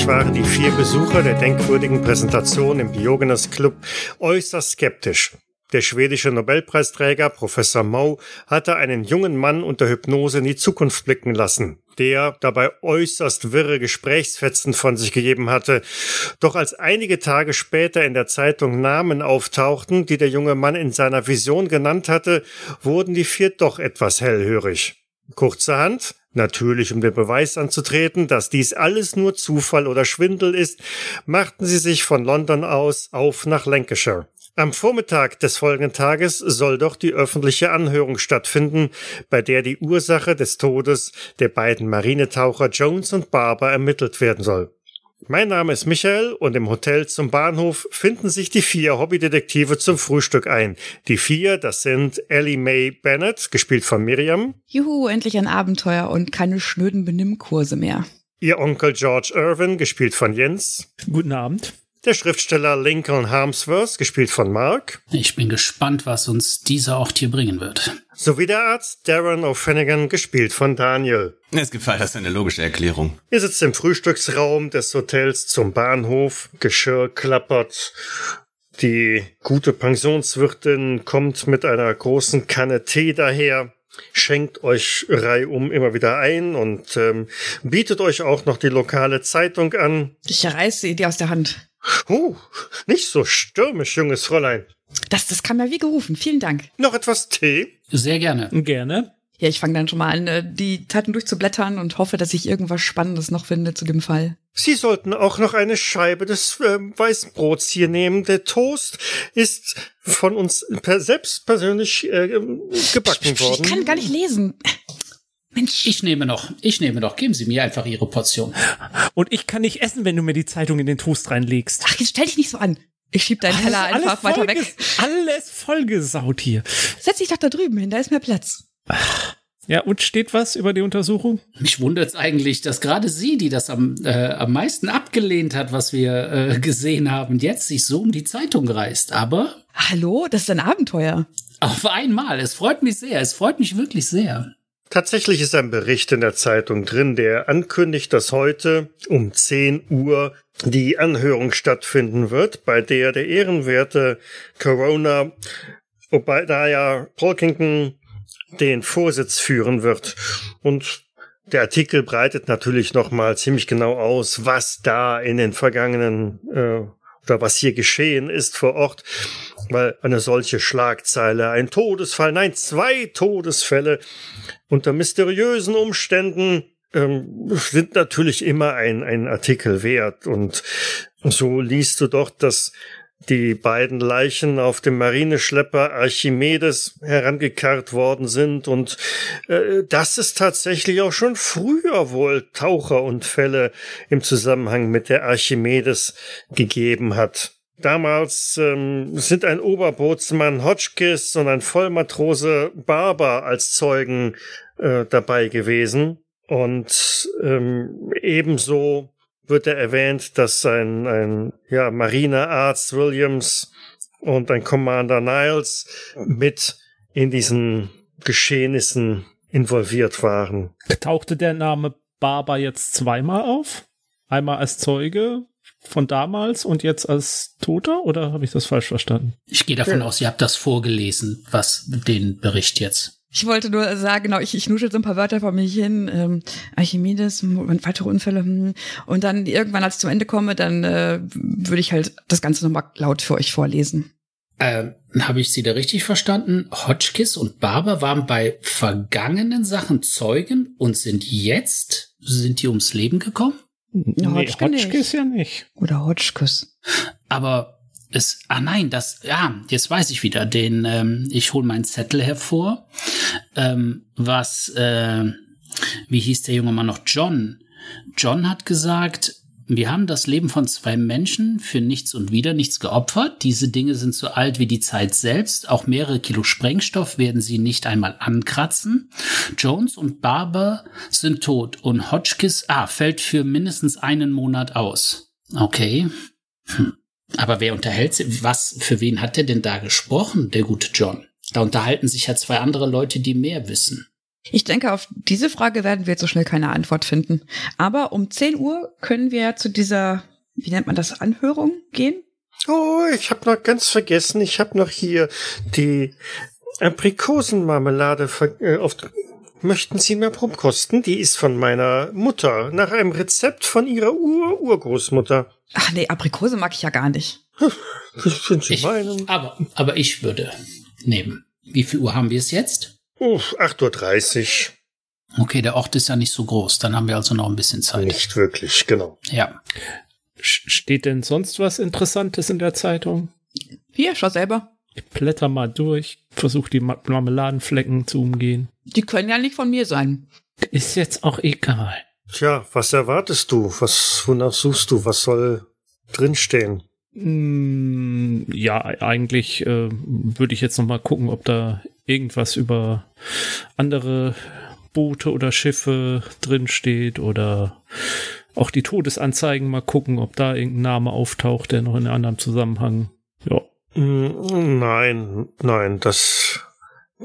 Eigentlich waren die vier Besucher der denkwürdigen Präsentation im Diogenes Club äußerst skeptisch. Der schwedische Nobelpreisträger Professor Moe hatte einen jungen Mann unter Hypnose in die Zukunft blicken lassen, der dabei äußerst wirre Gesprächsfetzen von sich gegeben hatte. Doch als einige Tage später in der Zeitung Namen auftauchten, die der junge Mann in seiner Vision genannt hatte, wurden die vier doch etwas hellhörig. Kurzerhand, natürlich um den Beweis anzutreten, dass dies alles nur Zufall oder Schwindel ist, machten sie sich von London aus auf nach Lancashire. Am Vormittag des folgenden Tages soll doch die öffentliche Anhörung stattfinden, bei der die Ursache des Todes der beiden Marinetaucher Jones und Barber ermittelt werden soll. Mein Name ist Michael und im Hotel zum Bahnhof finden sich die vier Hobbydetektive zum Frühstück ein. Die vier, das sind Ellie Mae Bennett, gespielt von Miriam. Juhu, endlich ein Abenteuer und keine schnöden Benimmkurse mehr. Ihr Onkel George Irvin, gespielt von Jens. Guten Abend. Der Schriftsteller Lincoln Harmsworth, gespielt von Mark. Ich bin gespannt, was uns dieser Ort hier bringen wird. Sowie der Arzt Darren O'Finnigan, gespielt von Daniel. Es gibt das eine logische Erklärung. Ihr sitzt im Frühstücksraum des Hotels zum Bahnhof. Geschirr klappert. Die gute Pensionswirtin kommt mit einer großen Kanne Tee daher schenkt euch reihum immer wieder ein und ähm, bietet euch auch noch die lokale Zeitung an. Ich reiße sie dir aus der Hand. Huh, nicht so stürmisch, junges Fräulein. Das, das kam ja wie gerufen. Vielen Dank. Noch etwas Tee? Sehr gerne. Gerne. Ja, ich fange dann schon mal an, äh, die Zeitung durchzublättern und hoffe, dass ich irgendwas Spannendes noch finde zu dem Fall. Sie sollten auch noch eine Scheibe des äh, Weißbrots hier nehmen. Der Toast ist von uns per selbst persönlich äh, gebacken worden. Ich kann gar nicht lesen. Mensch. Ich nehme noch, ich nehme noch. Geben Sie mir einfach Ihre Portion. Und ich kann nicht essen, wenn du mir die Zeitung in den Toast reinlegst. Ach, jetzt stell dich nicht so an. Ich schieb deinen Teller alles, einfach alles weiter weg. Alles vollgesaut hier. Setz dich doch da drüben hin, da ist mehr Platz. Ja, und steht was über die Untersuchung? Mich wundert es eigentlich, dass gerade sie, die das am, äh, am meisten abgelehnt hat, was wir äh, gesehen haben, jetzt sich so um die Zeitung reißt. Aber. Hallo, das ist ein Abenteuer. Auf einmal. Es freut mich sehr. Es freut mich wirklich sehr. Tatsächlich ist ein Bericht in der Zeitung drin, der ankündigt, dass heute um 10 Uhr die Anhörung stattfinden wird, bei der der ehrenwerte Corona Obadiah Polkington den Vorsitz führen wird. Und der Artikel breitet natürlich nochmal ziemlich genau aus, was da in den vergangenen äh, oder was hier geschehen ist vor Ort, weil eine solche Schlagzeile, ein Todesfall, nein, zwei Todesfälle unter mysteriösen Umständen ähm, sind natürlich immer ein, ein Artikel wert. Und so liest du doch, dass die beiden Leichen auf dem Marineschlepper Archimedes herangekarrt worden sind und äh, dass es tatsächlich auch schon früher wohl Taucherunfälle im Zusammenhang mit der Archimedes gegeben hat. Damals ähm, sind ein Oberbootsmann Hotchkiss und ein Vollmatrose Barber als Zeugen äh, dabei gewesen. Und ähm, ebenso wird er erwähnt, dass ein, ein ja, Marinearzt Williams und ein Commander Niles mit in diesen Geschehnissen involviert waren. Tauchte der Name Barber jetzt zweimal auf? Einmal als Zeuge von damals und jetzt als Toter oder habe ich das falsch verstanden? Ich gehe davon ja. aus, ihr habt das vorgelesen, was den Bericht jetzt. Ich wollte nur sagen, genau, ich, ich nuschel so ein paar Wörter vor mich hin, ähm, Archimedes, weitere Unfälle, hm. und dann irgendwann, als ich zum Ende komme, dann äh, würde ich halt das Ganze nochmal laut für euch vorlesen. Ähm, Habe ich Sie da richtig verstanden? Hotchkiss und Barber waren bei vergangenen Sachen Zeugen und sind jetzt, sind die ums Leben gekommen? Nee, Hotchkiss, Hotchkiss ja nicht. Oder Hotchkiss. Aber es, ah nein, das, ja, jetzt weiß ich wieder, den, ähm, ich hole meinen Zettel hervor, ähm, was, äh, wie hieß der junge Mann noch, John. John hat gesagt, wir haben das Leben von zwei Menschen für nichts und wieder nichts geopfert. Diese Dinge sind so alt wie die Zeit selbst. Auch mehrere Kilo Sprengstoff werden sie nicht einmal ankratzen. Jones und Barber sind tot und Hotchkiss, ah, fällt für mindestens einen Monat aus. Okay. Hm. Aber wer unterhält sich, was, für wen hat er denn da gesprochen, der gute John? Da unterhalten sich ja zwei andere Leute, die mehr wissen. Ich denke, auf diese Frage werden wir jetzt so schnell keine Antwort finden. Aber um 10 Uhr können wir zu dieser, wie nennt man das, Anhörung gehen? Oh, ich habe noch ganz vergessen, ich habe noch hier die Aprikosenmarmelade äh, auf Möchten Sie mehr Probkosten? Die ist von meiner Mutter, nach einem Rezept von ihrer Ur-Urgroßmutter. Ach nee, Aprikose mag ich ja gar nicht. Das sind Sie Ich, meinen. aber, aber ich würde nehmen. Wie viel Uhr haben wir es jetzt? Uff, 8.30 Okay, der Ort ist ja nicht so groß. Dann haben wir also noch ein bisschen Uhr. Zeit. Nicht wirklich, genau. Ja. Steht denn sonst was Interessantes in der Zeitung? Hier, schau selber. Ich blätter mal durch, versuche die Ma- Marmeladenflecken zu umgehen. Die können ja nicht von mir sein. Ist jetzt auch egal. Tja, was erwartest du? Was, wonach suchst du? Was soll drinstehen? Mm, ja, eigentlich äh, würde ich jetzt noch mal gucken, ob da irgendwas über andere Boote oder Schiffe drin steht oder auch die Todesanzeigen mal gucken, ob da irgendein Name auftaucht, der noch in einem anderen Zusammenhang. Ja. Mm, Nein, nein, das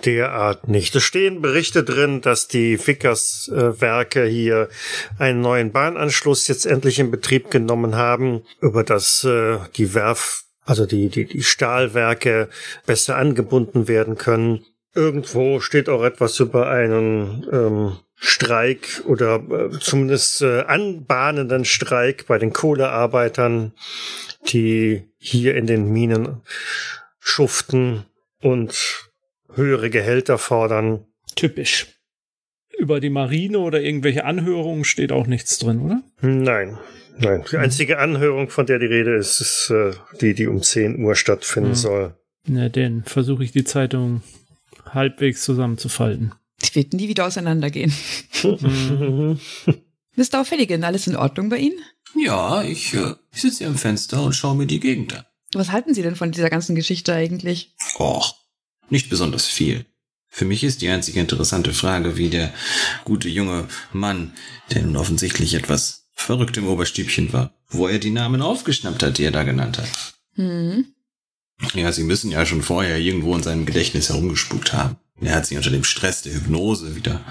derart nicht. Es stehen Berichte drin, dass die Vickers-Werke hier einen neuen Bahnanschluss jetzt endlich in Betrieb genommen haben, über das äh, die Werf, also die, die, die Stahlwerke besser angebunden werden können. Irgendwo steht auch etwas über einen ähm, Streik oder äh, zumindest äh, anbahnenden Streik bei den Kohlearbeitern, die hier in den Minen schuften und höhere Gehälter fordern. Typisch. Über die Marine oder irgendwelche Anhörungen steht auch nichts drin, oder? Nein, nein. Die einzige Anhörung, von der die Rede ist, ist äh, die, die um 10 Uhr stattfinden Mhm. soll. Na denn, versuche ich die Zeitung halbwegs zusammenzufalten. Die wird nie wieder auseinandergehen. Mr. O'Felligan, alles in Ordnung bei Ihnen? Ja, ich, äh, ich sitze hier am Fenster und schaue mir die Gegend an. Was halten Sie denn von dieser ganzen Geschichte eigentlich? Och, nicht besonders viel. Für mich ist die einzige interessante Frage, wie der gute junge Mann, der nun offensichtlich etwas verrückt im Oberstübchen war, wo er die Namen aufgeschnappt hat, die er da genannt hat. Hm. Ja, sie müssen ja schon vorher irgendwo in seinem Gedächtnis herumgespukt haben. Er hat sie unter dem Stress der Hypnose wieder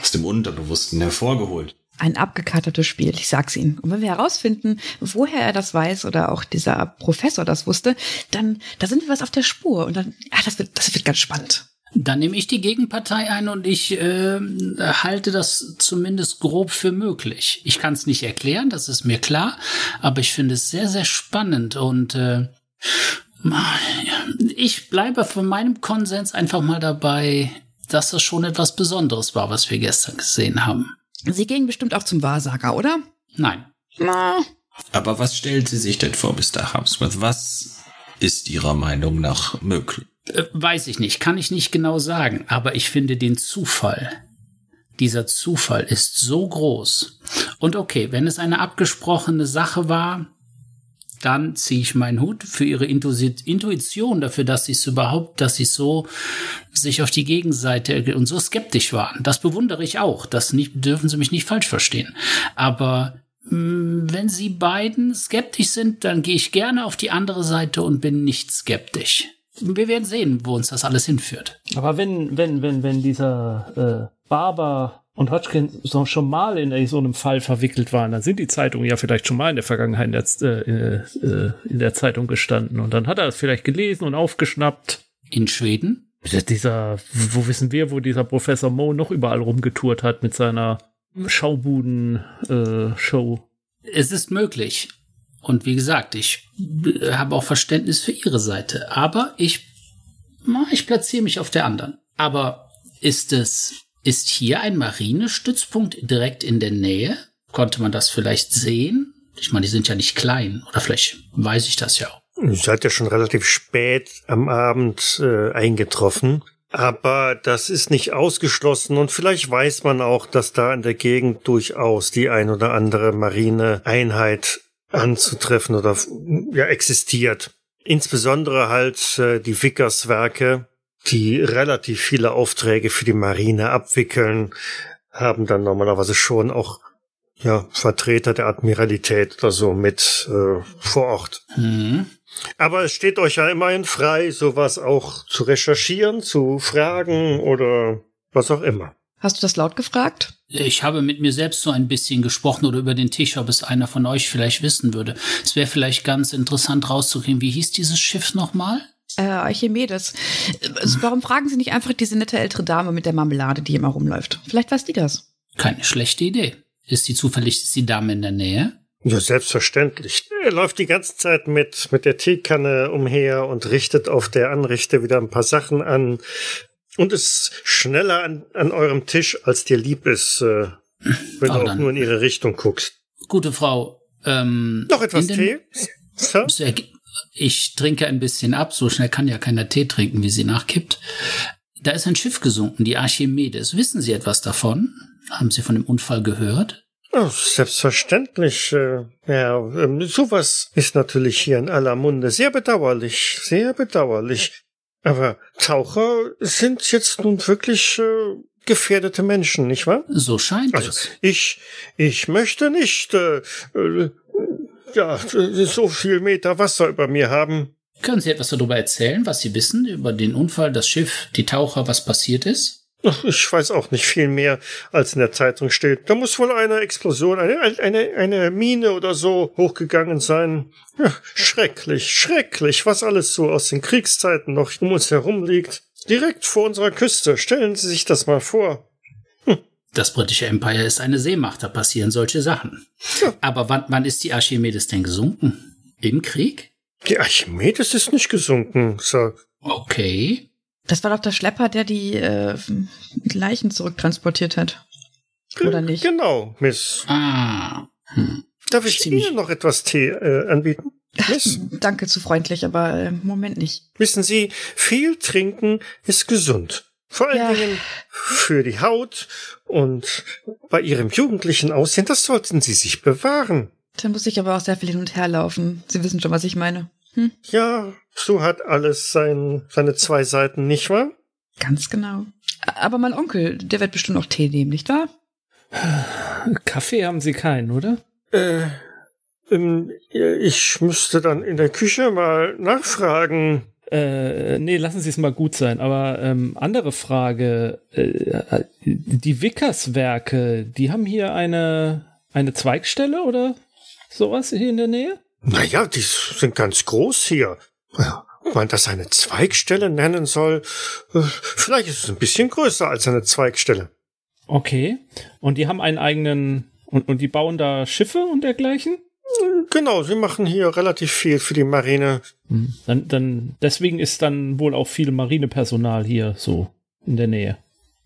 aus dem Unterbewussten hervorgeholt. Ein abgekatertes Spiel, ich sag's Ihnen. Und wenn wir herausfinden, woher er das weiß oder auch dieser Professor das wusste, dann da sind wir was auf der Spur und dann, ach, das wird, das wird ganz spannend. Dann nehme ich die Gegenpartei ein und ich äh, halte das zumindest grob für möglich. Ich kann es nicht erklären, das ist mir klar, aber ich finde es sehr, sehr spannend und äh, ich bleibe von meinem Konsens einfach mal dabei, dass das schon etwas Besonderes war, was wir gestern gesehen haben. Sie gehen bestimmt auch zum Wahrsager, oder? Nein. Na, Aber was stellt sie sich denn vor, Mr. Hubsworth? Was ist Ihrer Meinung nach möglich? Äh, weiß ich nicht, kann ich nicht genau sagen, aber ich finde den Zufall. Dieser Zufall ist so groß. Und okay, wenn es eine abgesprochene Sache war, dann ziehe ich meinen Hut für ihre Intuition dafür, dass sie es überhaupt, dass sie so sich auf die Gegenseite und so skeptisch waren. Das bewundere ich auch. Das nicht, dürfen Sie mich nicht falsch verstehen. Aber mh, wenn Sie beiden skeptisch sind, dann gehe ich gerne auf die andere Seite und bin nicht skeptisch. Wir werden sehen, wo uns das alles hinführt. Aber wenn, wenn, wenn, wenn dieser äh, Barber und Hodgkin schon mal in so einem Fall verwickelt waren, dann sind die Zeitungen ja vielleicht schon mal in der Vergangenheit in der, äh, äh, in der Zeitung gestanden. Und dann hat er es vielleicht gelesen und aufgeschnappt. In Schweden? Dieser, wo wissen wir, wo dieser Professor Moe noch überall rumgetourt hat mit seiner Schaubuden-Show. Es ist möglich. Und wie gesagt, ich äh, habe auch Verständnis für ihre Seite. Aber ich, ich platziere mich auf der anderen. Aber ist es, ist hier ein Marinestützpunkt direkt in der Nähe? Konnte man das vielleicht sehen? Ich meine, die sind ja nicht klein. Oder vielleicht weiß ich das ja auch. Ihr seid ja schon relativ spät am Abend äh, eingetroffen. Aber das ist nicht ausgeschlossen und vielleicht weiß man auch, dass da in der Gegend durchaus die ein oder andere Marineeinheit anzutreffen oder ja existiert. Insbesondere halt äh, die Vickers-Werke, die relativ viele Aufträge für die Marine abwickeln, haben dann normalerweise schon auch ja Vertreter der Admiralität oder so mit äh, vor Ort. Hm. Aber es steht euch ja immerhin frei, sowas auch zu recherchieren, zu fragen oder was auch immer. Hast du das laut gefragt? Ich habe mit mir selbst so ein bisschen gesprochen oder über den Tisch, ob es einer von euch vielleicht wissen würde. Es wäre vielleicht ganz interessant rauszukriegen, wie hieß dieses Schiff nochmal? Äh, Archimedes. Äh, Warum fragen Sie nicht einfach diese nette ältere Dame mit der Marmelade, die immer rumläuft? Vielleicht weiß die das. Keine schlechte Idee. Ist die zufällig ist die Dame in der Nähe? Ja, selbstverständlich. Er läuft die ganze Zeit mit, mit der Teekanne umher und richtet auf der Anrichte wieder ein paar Sachen an und ist schneller an, an eurem Tisch, als dir lieb ist, äh, wenn Aber du auch dann- nur in ihre Richtung guckst. Gute Frau, ähm. Noch etwas Tee? Sir? Sehr Ich trinke ein bisschen ab, so schnell kann ja keiner Tee trinken, wie sie nachkippt. Da ist ein Schiff gesunken, die Archimedes. Wissen Sie etwas davon? Haben Sie von dem Unfall gehört? Oh, selbstverständlich. Äh, ja, ähm, sowas ist natürlich hier in aller Munde. Sehr bedauerlich, sehr bedauerlich. Aber Taucher sind jetzt nun wirklich äh, gefährdete Menschen, nicht wahr? So scheint Also es. ich, ich möchte nicht äh, äh, ja so viel Meter Wasser über mir haben. Können Sie etwas darüber erzählen, was Sie wissen über den Unfall, das Schiff, die Taucher, was passiert ist? Ich weiß auch nicht viel mehr, als in der Zeitung steht. Da muss wohl eine Explosion, eine, eine, eine Mine oder so hochgegangen sein. Ja, schrecklich, schrecklich, was alles so aus den Kriegszeiten noch um uns herum liegt. Direkt vor unserer Küste. Stellen Sie sich das mal vor. Das britische Empire ist eine Seemacht, da passieren solche Sachen. Ja. Aber wann, wann ist die Archimedes denn gesunken? Im Krieg? Die Archimedes ist nicht gesunken, Sir. Okay. Das war doch der Schlepper, der die äh, Leichen zurücktransportiert hat. Oder nicht? Genau, Miss. Ah. Hm. Darf ich Ziemlich- Ihnen noch etwas Tee äh, anbieten? Miss? Danke zu freundlich, aber äh, im Moment nicht. Wissen Sie, viel trinken ist gesund. Vor allen Ja. Dingen für die Haut und bei Ihrem jugendlichen Aussehen, das sollten Sie sich bewahren. Da muss ich aber auch sehr viel hin und her laufen. Sie wissen schon, was ich meine. Hm? Ja, so hat alles sein, seine zwei Seiten, nicht wahr? Ganz genau. Aber mein Onkel, der wird bestimmt noch Tee nehmen, nicht wahr? Kaffee haben Sie keinen, oder? Äh, ähm, ich müsste dann in der Küche mal nachfragen. Äh, nee, lassen Sie es mal gut sein. Aber ähm, andere Frage. Äh, die Wickerswerke, die haben hier eine, eine Zweigstelle oder sowas hier in der Nähe? Naja, die sind ganz groß hier. Ob man das eine Zweigstelle nennen soll, äh, vielleicht ist es ein bisschen größer als eine Zweigstelle. Okay. Und die haben einen eigenen. Und, und die bauen da Schiffe und dergleichen? Genau, sie machen hier relativ viel für die Marine. Hm. Dann, dann, deswegen ist dann wohl auch viel Marinepersonal hier so in der Nähe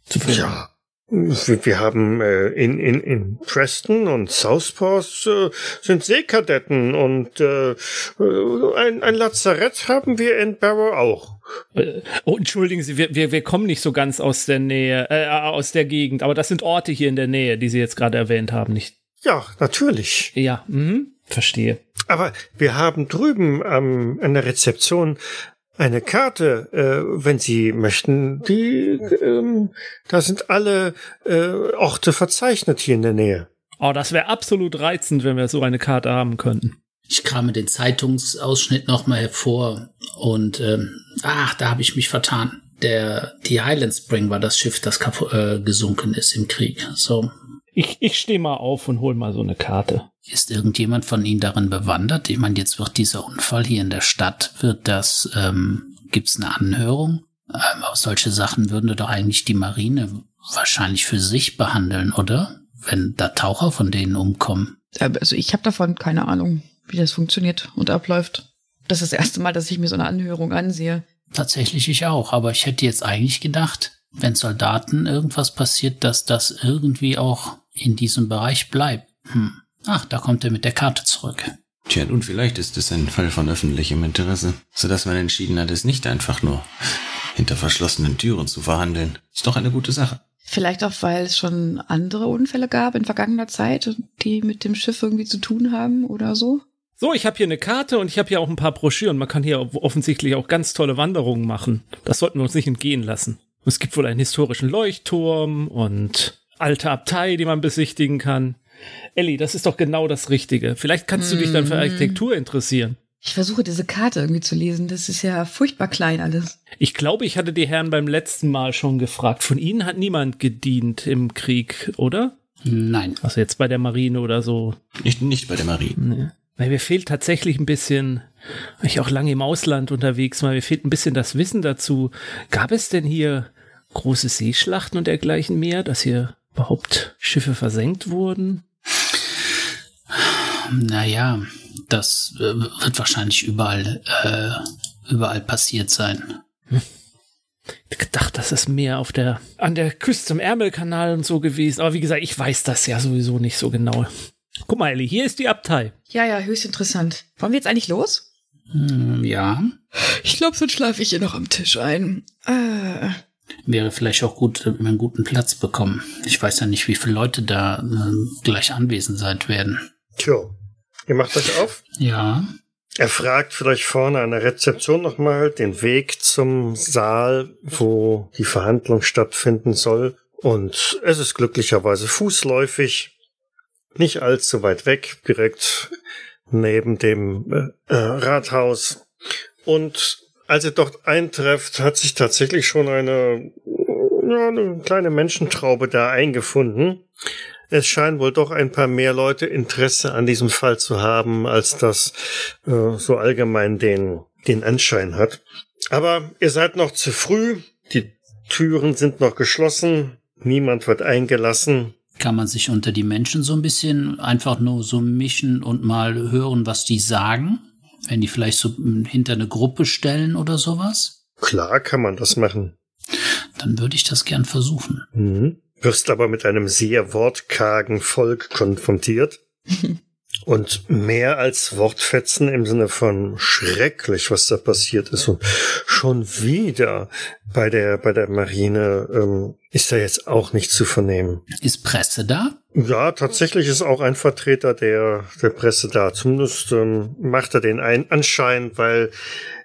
zu finden. Ja. Wir, wir haben äh, in, in, in Preston und Southport äh, sind Seekadetten und äh, äh, ein, ein Lazarett haben wir in Barrow auch. Äh, Oh, entschuldigen Sie, wir, wir, wir kommen nicht so ganz aus der Nähe, äh, aus der Gegend, aber das sind Orte hier in der Nähe, die Sie jetzt gerade erwähnt haben, nicht? Ja, natürlich. Ja, mhm, verstehe. Aber wir haben drüben ähm, an der Rezeption eine Karte, äh, wenn Sie möchten. Die, ähm, da sind alle äh, Orte verzeichnet hier in der Nähe. Oh, das wäre absolut reizend, wenn wir so eine Karte haben könnten. Ich krame den Zeitungsausschnitt nochmal hervor und ähm, ach, da habe ich mich vertan. Der die Highland Spring war das Schiff, das kapu- äh, gesunken ist im Krieg. So Ich, ich stehe mal auf und hol mal so eine Karte. ist irgendjemand von Ihnen darin bewandert? Ich meine, jetzt wird dieser Unfall hier in der Stadt, wird das, ähm, gibt's eine Anhörung? Ähm, aber solche Sachen würden doch eigentlich die Marine wahrscheinlich für sich behandeln, oder? Wenn da Taucher von denen umkommen. Äh, Also ich habe davon keine Ahnung, wie das funktioniert und abläuft. Das ist das erste Mal, dass ich mir so eine Anhörung ansehe. Tatsächlich ich auch, aber ich hätte jetzt eigentlich gedacht, wenn Soldaten irgendwas passiert, dass das irgendwie auch in diesem Bereich bleibt. Hm. Ach, da kommt er mit der Karte zurück. Tja, und vielleicht ist es ein Fall von öffentlichem Interesse, sodass man entschieden hat, es nicht einfach nur hinter verschlossenen Türen zu verhandeln. Ist doch eine gute Sache. Vielleicht auch, weil es schon andere Unfälle gab in vergangener Zeit, die mit dem Schiff irgendwie zu tun haben oder so. So, ich habe hier eine Karte und ich habe hier auch ein paar Broschüren. Man kann hier offensichtlich auch ganz tolle Wanderungen machen. Das sollten wir uns nicht entgehen lassen. Es gibt wohl einen historischen Leuchtturm und alte Abtei, die man besichtigen kann. Ellie, das ist doch genau das Richtige. Vielleicht kannst du dich dann für Architektur interessieren. Ich versuche diese Karte irgendwie zu lesen. Das ist ja furchtbar klein alles. Ich glaube, ich hatte die Herren beim letzten Mal schon gefragt. Von Ihnen hat niemand gedient im Krieg, oder? Nein. Also jetzt bei der Marine oder so. Nicht, nicht bei der Marine. Nee. Weil mir fehlt tatsächlich ein bisschen, ich auch lange im Ausland unterwegs war, mir fehlt ein bisschen das Wissen dazu. Gab es denn hier große Seeschlachten und dergleichen mehr, dass hier überhaupt Schiffe versenkt wurden? Naja, das äh, wird wahrscheinlich überall, äh, überall passiert sein. Ich gedacht, das ist mehr auf der, an der Küste zum Ärmelkanal und so gewesen. Aber wie gesagt, ich weiß das ja sowieso nicht so genau. Guck mal, Ellie, hier ist die Abtei. Ja, ja, höchst interessant. Wollen wir jetzt eigentlich los? Hm, ja, Ich glaube, sonst schlafe ich hier noch am Tisch ein. Äh, wäre vielleicht auch gut, wenn wir einen guten Platz bekommen. Ich weiß ja nicht, wie viele Leute da äh, gleich anwesend sein werden. Tja, ihr macht euch auf. Ja, Er fragt vielleicht vorne an der Rezeption nochmal den Weg zum Saal, wo die Verhandlung stattfinden soll. Und es ist glücklicherweise fußläufig, nicht allzu weit weg, direkt neben dem äh, äh, Rathaus. Und als ihr dort eintrefft, hat sich tatsächlich schon eine, ja, eine kleine Menschentraube da eingefunden. Es scheinen wohl doch ein paar mehr Leute Interesse an diesem Fall zu haben, als das äh, so allgemein den, den Anschein hat. Aber ihr seid noch zu früh, die Türen sind noch geschlossen, niemand wird eingelassen. kann man sich unter die Menschen so ein bisschen einfach nur so mischen und mal hören, was die sagen? Wenn die vielleicht so hinter eine Gruppe stellen oder sowas? Klar kann man das machen. Dann würde ich das gern versuchen. Mhm. Wirst aber mit einem sehr wortkargen Volk konfrontiert. Und mehr als Wortfetzen im Sinne von schrecklich, was da passiert ist. Und schon wieder bei der, bei der Marine ähm, ist da jetzt auch nicht zu vernehmen. Ist Presse da? Ja, tatsächlich ist auch ein Vertreter der, der Presse da. Zumindest ähm, macht er den ein Anschein, weil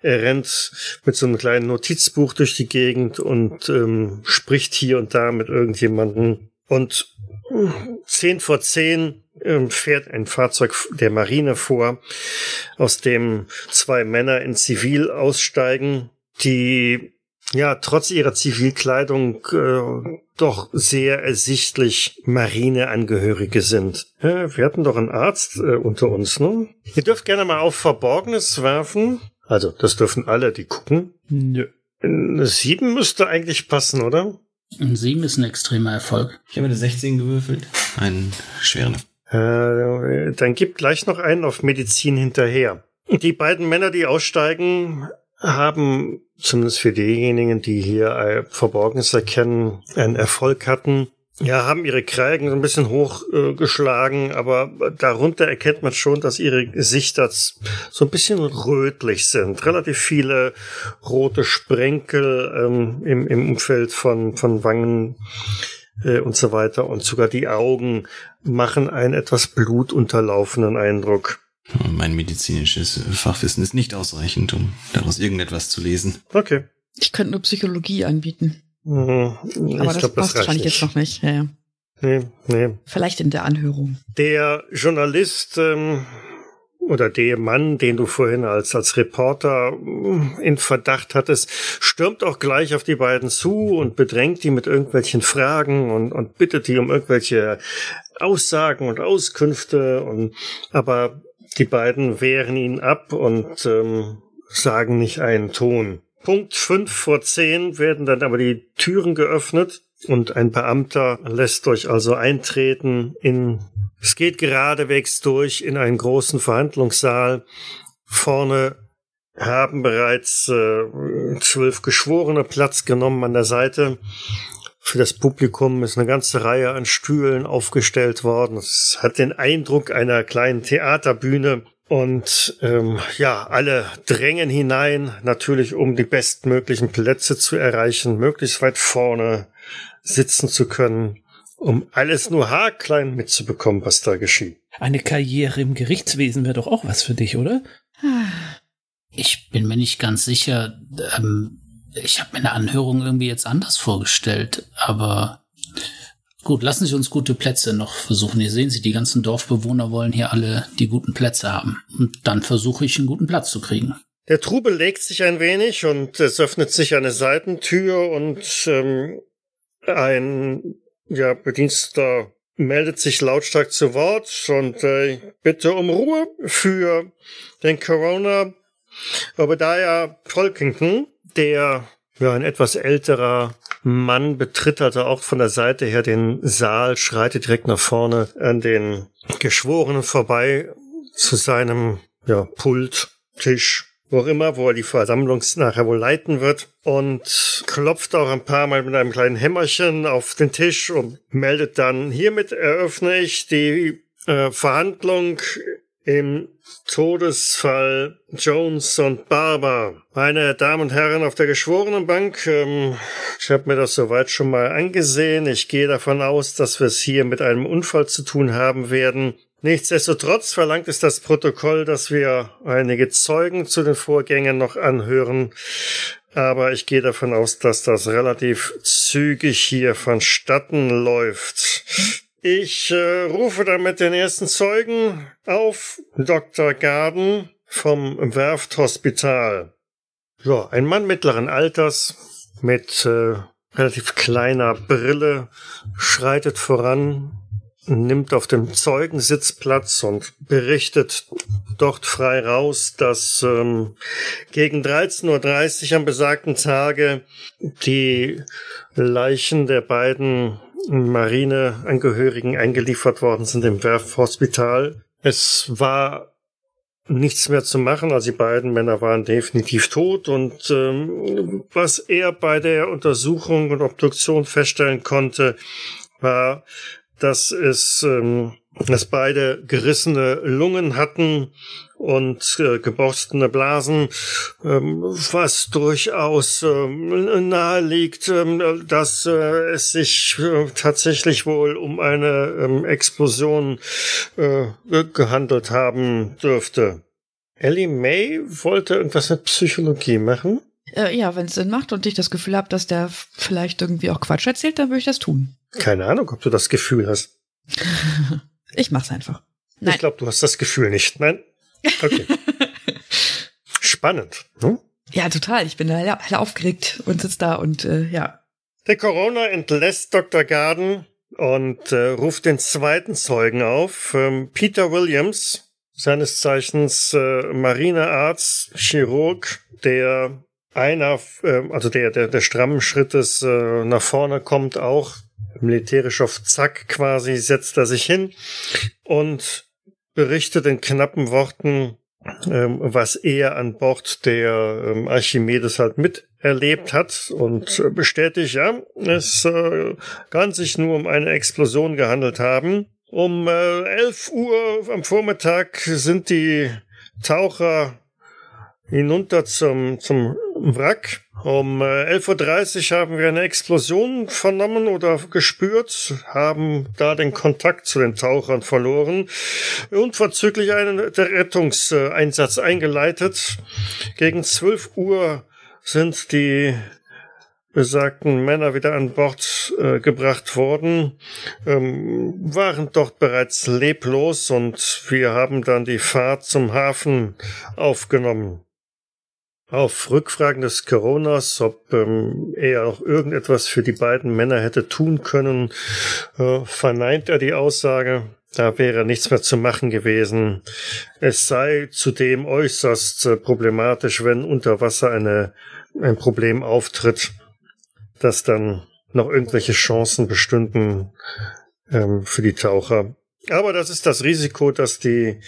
er rennt mit so einem kleinen Notizbuch durch die Gegend und ähm, spricht hier und da mit irgendjemanden. Und äh, zehn vor zehn fährt ein Fahrzeug der Marine vor, aus dem zwei Männer in Zivil aussteigen, die ja trotz ihrer Zivilkleidung äh, doch sehr ersichtlich Marineangehörige sind. Äh, wir hatten doch einen Arzt äh, unter uns, ne? Ihr dürft gerne mal auf Verborgenes werfen. Also, das dürfen alle, die gucken. Nö. Eine Sieben müsste eigentlich passen, oder? Ein Sieben ist ein extremer Erfolg. Ich habe eine 16 gewürfelt. Einen schweren. Äh, dann gib gleich noch einen auf Medizin hinterher. Die beiden Männer, die aussteigen, haben zumindest für diejenigen, die hier äh, Verborgenes erkennen, einen Erfolg hatten. Ja, haben ihre Kragen so ein bisschen hochgeschlagen, äh, aber darunter erkennt man schon, dass ihre Gesichter so ein bisschen rötlich sind. Relativ viele rote Sprenkel ähm, im, im Umfeld von, von Wangen äh, und so weiter. Und sogar die Augen machen einen etwas blutunterlaufenden Eindruck. Mein medizinisches Fachwissen ist nicht ausreichend, um daraus irgendetwas zu lesen. Okay. ich könnte nur Psychologie anbieten. Mhm. Ich Aber das glaub, passt reicht wahrscheinlich jetzt noch nicht. Ja, ja. Nee, nee. Vielleicht in der Anhörung. Der Journalist ähm, oder der Mann, den du vorhin als, als Reporter mm, in Verdacht hattest, stürmt auch gleich auf die beiden zu und bedrängt die mit irgendwelchen Fragen und, und bittet die um irgendwelche Aussagen und Auskünfte. Und, aber die beiden wehren ihn ab und ähm, sagen nicht einen Ton. Punkt fünf vor zehn werden dann aber die Türen geöffnet und ein Beamter lässt euch also eintreten in, es geht geradewegs durch in einen großen Verhandlungssaal. Vorne haben bereits äh, zwölf Geschworene Platz genommen an der Seite. Für das Publikum ist eine ganze Reihe an Stühlen aufgestellt worden. Es hat den Eindruck einer kleinen Theaterbühne. Und ähm, ja, alle drängen hinein, natürlich um die bestmöglichen Plätze zu erreichen, möglichst weit vorne sitzen zu können, um alles nur haarklein mitzubekommen, was da geschieht. Eine Karriere im Gerichtswesen wäre doch auch was für dich, oder? Ich bin mir nicht ganz sicher. Ähm, ich habe mir eine Anhörung irgendwie jetzt anders vorgestellt, aber Gut, lassen Sie uns gute Plätze noch versuchen. Hier sehen Sie, die ganzen Dorfbewohner wollen hier alle die guten Plätze haben. Und dann versuche ich, einen guten Platz zu kriegen. Der Trubel legt sich ein wenig und es öffnet sich eine Seitentür und ähm, ein ja, Bediensteter meldet sich lautstark zu Wort und äh, bitte um Ruhe für den Corona. Obadiah Polkington, der ja, ein etwas älterer Mann betritt also auch von der Seite her den Saal, schreitet direkt nach vorne an den Geschworenen vorbei zu seinem ja, Pult, Tisch, wo auch immer, wo er die Versammlung nachher wohl leiten wird und klopft auch ein paar Mal mit einem kleinen Hämmerchen auf den Tisch und meldet dann, hiermit eröffne ich die äh, Verhandlung im Todesfall Jones und Barber. Meine Damen und Herren auf der Geschworenenbank, ähm, ich habe mir das soweit schon mal angesehen. Ich gehe davon aus, dass wir es hier mit einem Unfall zu tun haben werden. Nichtsdestotrotz verlangt es das Protokoll, dass wir einige Zeugen zu den Vorgängen noch anhören. Aber ich gehe davon aus, dass das relativ zügig hier vonstatten läuft. Ich äh, rufe damit den ersten Zeugen auf, Dr. Garden vom Werfthospital. Ja, ein Mann mittleren Alters mit äh, relativ kleiner Brille schreitet voran, nimmt auf dem Zeugensitz Platz und berichtet dort frei raus, dass ähm, gegen 13.30 Uhr am besagten Tage die Leichen der beiden Marineangehörigen eingeliefert worden sind im Werfthospital. Es war nichts mehr zu machen, also die beiden Männer waren definitiv tot und ähm, was er bei der Untersuchung und Obduktion feststellen konnte, war, dass es ähm, dass beide gerissene Lungen hatten und äh, geborstene Blasen, ähm, was durchaus ähm, nahe ähm, dass äh, es sich äh, tatsächlich wohl um eine ähm, Explosion äh, gehandelt haben dürfte. Ellie May wollte irgendwas mit Psychologie machen. Äh, ja, wenn es Sinn macht und ich das Gefühl habe, dass der vielleicht irgendwie auch Quatsch erzählt, dann würde ich das tun. Keine Ahnung, ob du das Gefühl hast. ich mach's einfach. Nein. Ich glaube, du hast das Gefühl nicht. Nein. Okay. Spannend. Hm? Ja, total. Ich bin da hell aufgeregt und sitze da und äh, ja. Der Corona entlässt Dr. Garden und äh, ruft den zweiten Zeugen auf, ähm, Peter Williams, seines Zeichens äh, Marinearzt, Chirurg, der einer, äh, also der, der, der strammen Schrittes äh, nach vorne kommt, auch militärisch auf Zack quasi setzt er sich hin und berichtet in knappen Worten, ähm, was er an Bord der ähm, Archimedes halt miterlebt hat und bestätigt, ja, es äh, kann sich nur um eine Explosion gehandelt haben. Um äh, 11 Uhr am Vormittag sind die Taucher hinunter zum, zum Wrack. Um äh, 11.30 Uhr haben wir eine Explosion vernommen oder gespürt, haben da den Kontakt zu den Tauchern verloren. Unverzüglich einen Rettungseinsatz eingeleitet. Gegen 12 Uhr sind die besagten Männer wieder an Bord äh, gebracht worden, ähm, waren dort bereits leblos und wir haben dann die Fahrt zum Hafen aufgenommen. Auf Rückfragen des Coronas, ob ähm, er auch irgendetwas für die beiden Männer hätte tun können, äh, verneint er die Aussage. Da wäre nichts mehr zu machen gewesen. Es sei zudem äußerst äh, problematisch, wenn unter Wasser eine, ein Problem auftritt, dass dann noch irgendwelche Chancen bestünden ähm, für die Taucher. Aber das ist das Risiko, dass die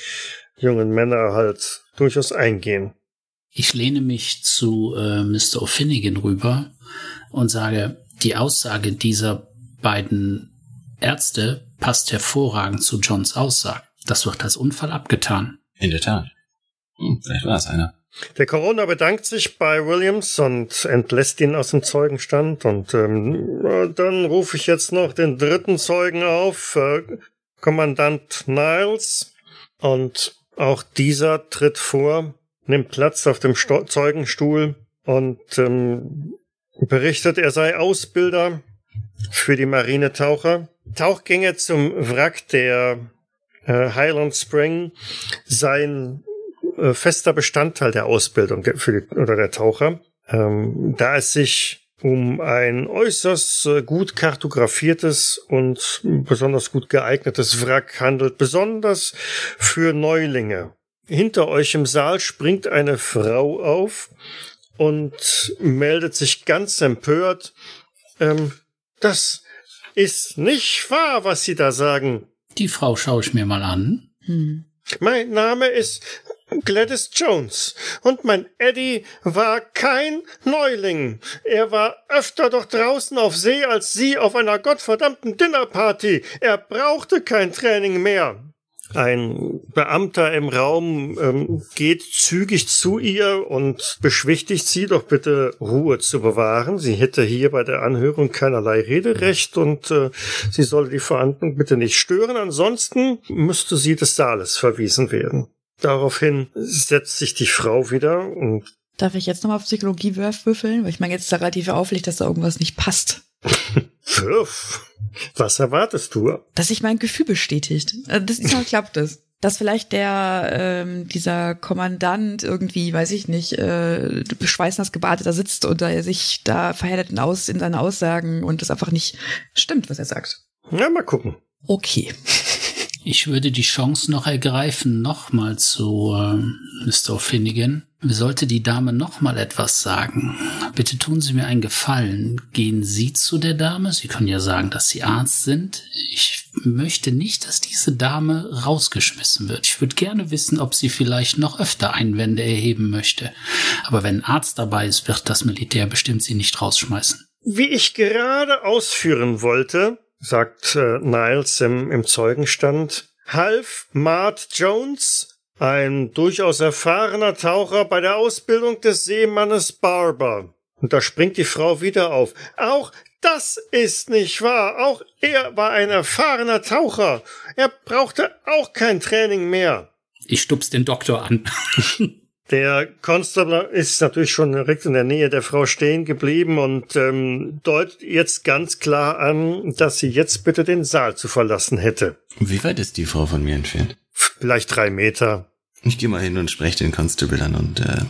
jungen Männer halt durchaus eingehen. Ich lehne mich zu äh, Mr. O'Finnigan rüber und sage, die Aussage dieser beiden Ärzte passt hervorragend zu Johns Aussage. Das wird als Unfall abgetan. In der Tat. Hm, vielleicht war es einer. Der Corona bedankt sich bei Williams und entlässt ihn aus dem Zeugenstand. Und ähm, dann rufe ich jetzt noch den dritten Zeugen auf, äh, Kommandant Niles. Und auch dieser tritt vor nimmt Platz auf dem Sto Zeugenstuhl und ähm, berichtet, er sei Ausbilder für die Marinetaucher. Tauchgänge zum Wrack der äh, Highland Spring seien äh, fester Bestandteil der Ausbildung der, für die, oder der Taucher, ähm, da es sich um ein äußerst äh, gut kartografiertes und besonders gut geeignetes Wrack handelt, besonders für Neulinge. Hinter euch im Saal springt eine Frau auf und meldet sich ganz empört. Ähm, das ist nicht wahr, was Sie da sagen. Die Frau schaue ich mir mal an. Hm. Mein Name ist Gladys Jones. Und mein Eddie war kein Neuling. Er war öfter doch draußen auf See als Sie auf einer gottverdammten Dinnerparty. Er brauchte kein Training mehr. Ein Beamter im Raum ähm, geht zügig zu ihr und beschwichtigt sie, doch bitte Ruhe zu bewahren. Sie hätte hier bei der Anhörung keinerlei Rederecht und äh, sie solle die Verhandlung bitte nicht stören. Ansonsten müsste sie des Saales verwiesen werden. Daraufhin setzt sich die Frau wieder und Darf ich jetzt nochmal auf Psychologie würfeln? Weil ich meine, jetzt da relativ aufliegt, dass da irgendwas nicht passt. Wirf. Was erwartest du? Dass sich mein Gefühl bestätigt. Also das diesmal klappt es. Dass vielleicht der, ähm, dieser Kommandant irgendwie, weiß ich nicht, äh, schweißnass gebadet da sitzt und er sich da verhärtet in, aus, in seinen Aussagen und es einfach nicht stimmt, was er sagt. Ja, mal gucken. Okay. Ich würde die Chance noch ergreifen, nochmal zu äh, Mr. Finnegan. Sollte die Dame nochmal etwas sagen, bitte tun Sie mir einen Gefallen. Gehen Sie zu der Dame. Sie können ja sagen, dass Sie Arzt sind. Ich möchte nicht, dass diese Dame rausgeschmissen wird. Ich würde gerne wissen, ob sie vielleicht noch öfter Einwände erheben möchte. Aber wenn ein Arzt dabei ist, wird das Militär bestimmt sie nicht rausschmeißen. Wie ich gerade ausführen wollte, sagt äh, Niles im, im Zeugenstand, half Mart Jones, ein durchaus erfahrener Taucher bei der Ausbildung des Seemannes Barber. Und da springt die Frau wieder auf. Auch das ist nicht wahr. Auch er war ein erfahrener Taucher. Er brauchte auch kein Training mehr. Ich stups den Doktor an. Der Constable ist natürlich schon direkt in der Nähe der Frau stehen geblieben und ähm, deutet jetzt ganz klar an, dass sie jetzt bitte den Saal zu verlassen hätte. Wie weit ist die Frau von mir entfernt? Vielleicht drei Meter. Ich gehe mal hin und spreche den Constable an und äh,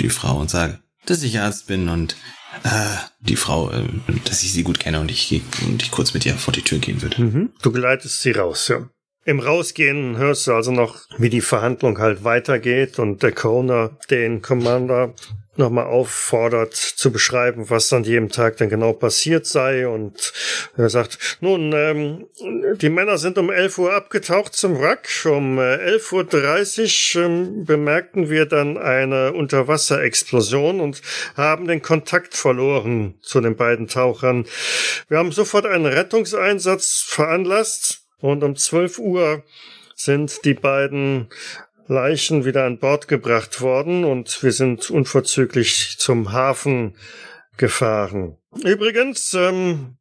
die Frau und sage, dass ich Arzt bin und äh, die Frau, äh, dass ich sie gut kenne und ich, und ich kurz mit ihr vor die Tür gehen würde. Mhm. Du geleitest sie raus, ja. Im Rausgehen hörst du also noch, wie die Verhandlung halt weitergeht und der Coroner den Commander nochmal auffordert zu beschreiben, was an jedem Tag denn genau passiert sei. Und er sagt, nun, ähm, die Männer sind um 11 Uhr abgetaucht zum Wrack. Um äh, 11.30 Uhr ähm, bemerkten wir dann eine Unterwasserexplosion und haben den Kontakt verloren zu den beiden Tauchern. Wir haben sofort einen Rettungseinsatz veranlasst und um 12 Uhr sind die beiden Leichen wieder an Bord gebracht worden und wir sind unverzüglich zum Hafen gefahren. Übrigens, ähm,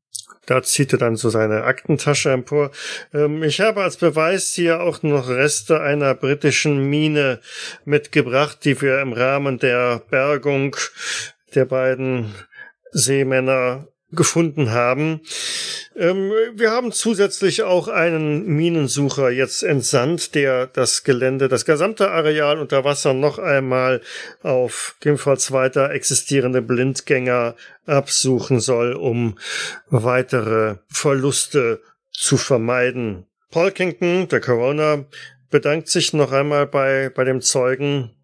da zieht er dann so seine Aktentasche empor. Ähm, ich habe als Beweis hier auch noch Reste einer britischen Mine mitgebracht, die wir im Rahmen der Bergung der beiden Seemänner gefunden haben. Ähm, wir haben zusätzlich auch einen Minensucher jetzt entsandt, der das Gelände, das gesamte Areal unter Wasser noch einmal auf gegebenenfalls weiter existierende Blindgänger absuchen soll, um weitere Verluste zu vermeiden. Paul Kington, der Corona, bedankt sich noch einmal bei, bei dem Zeugen,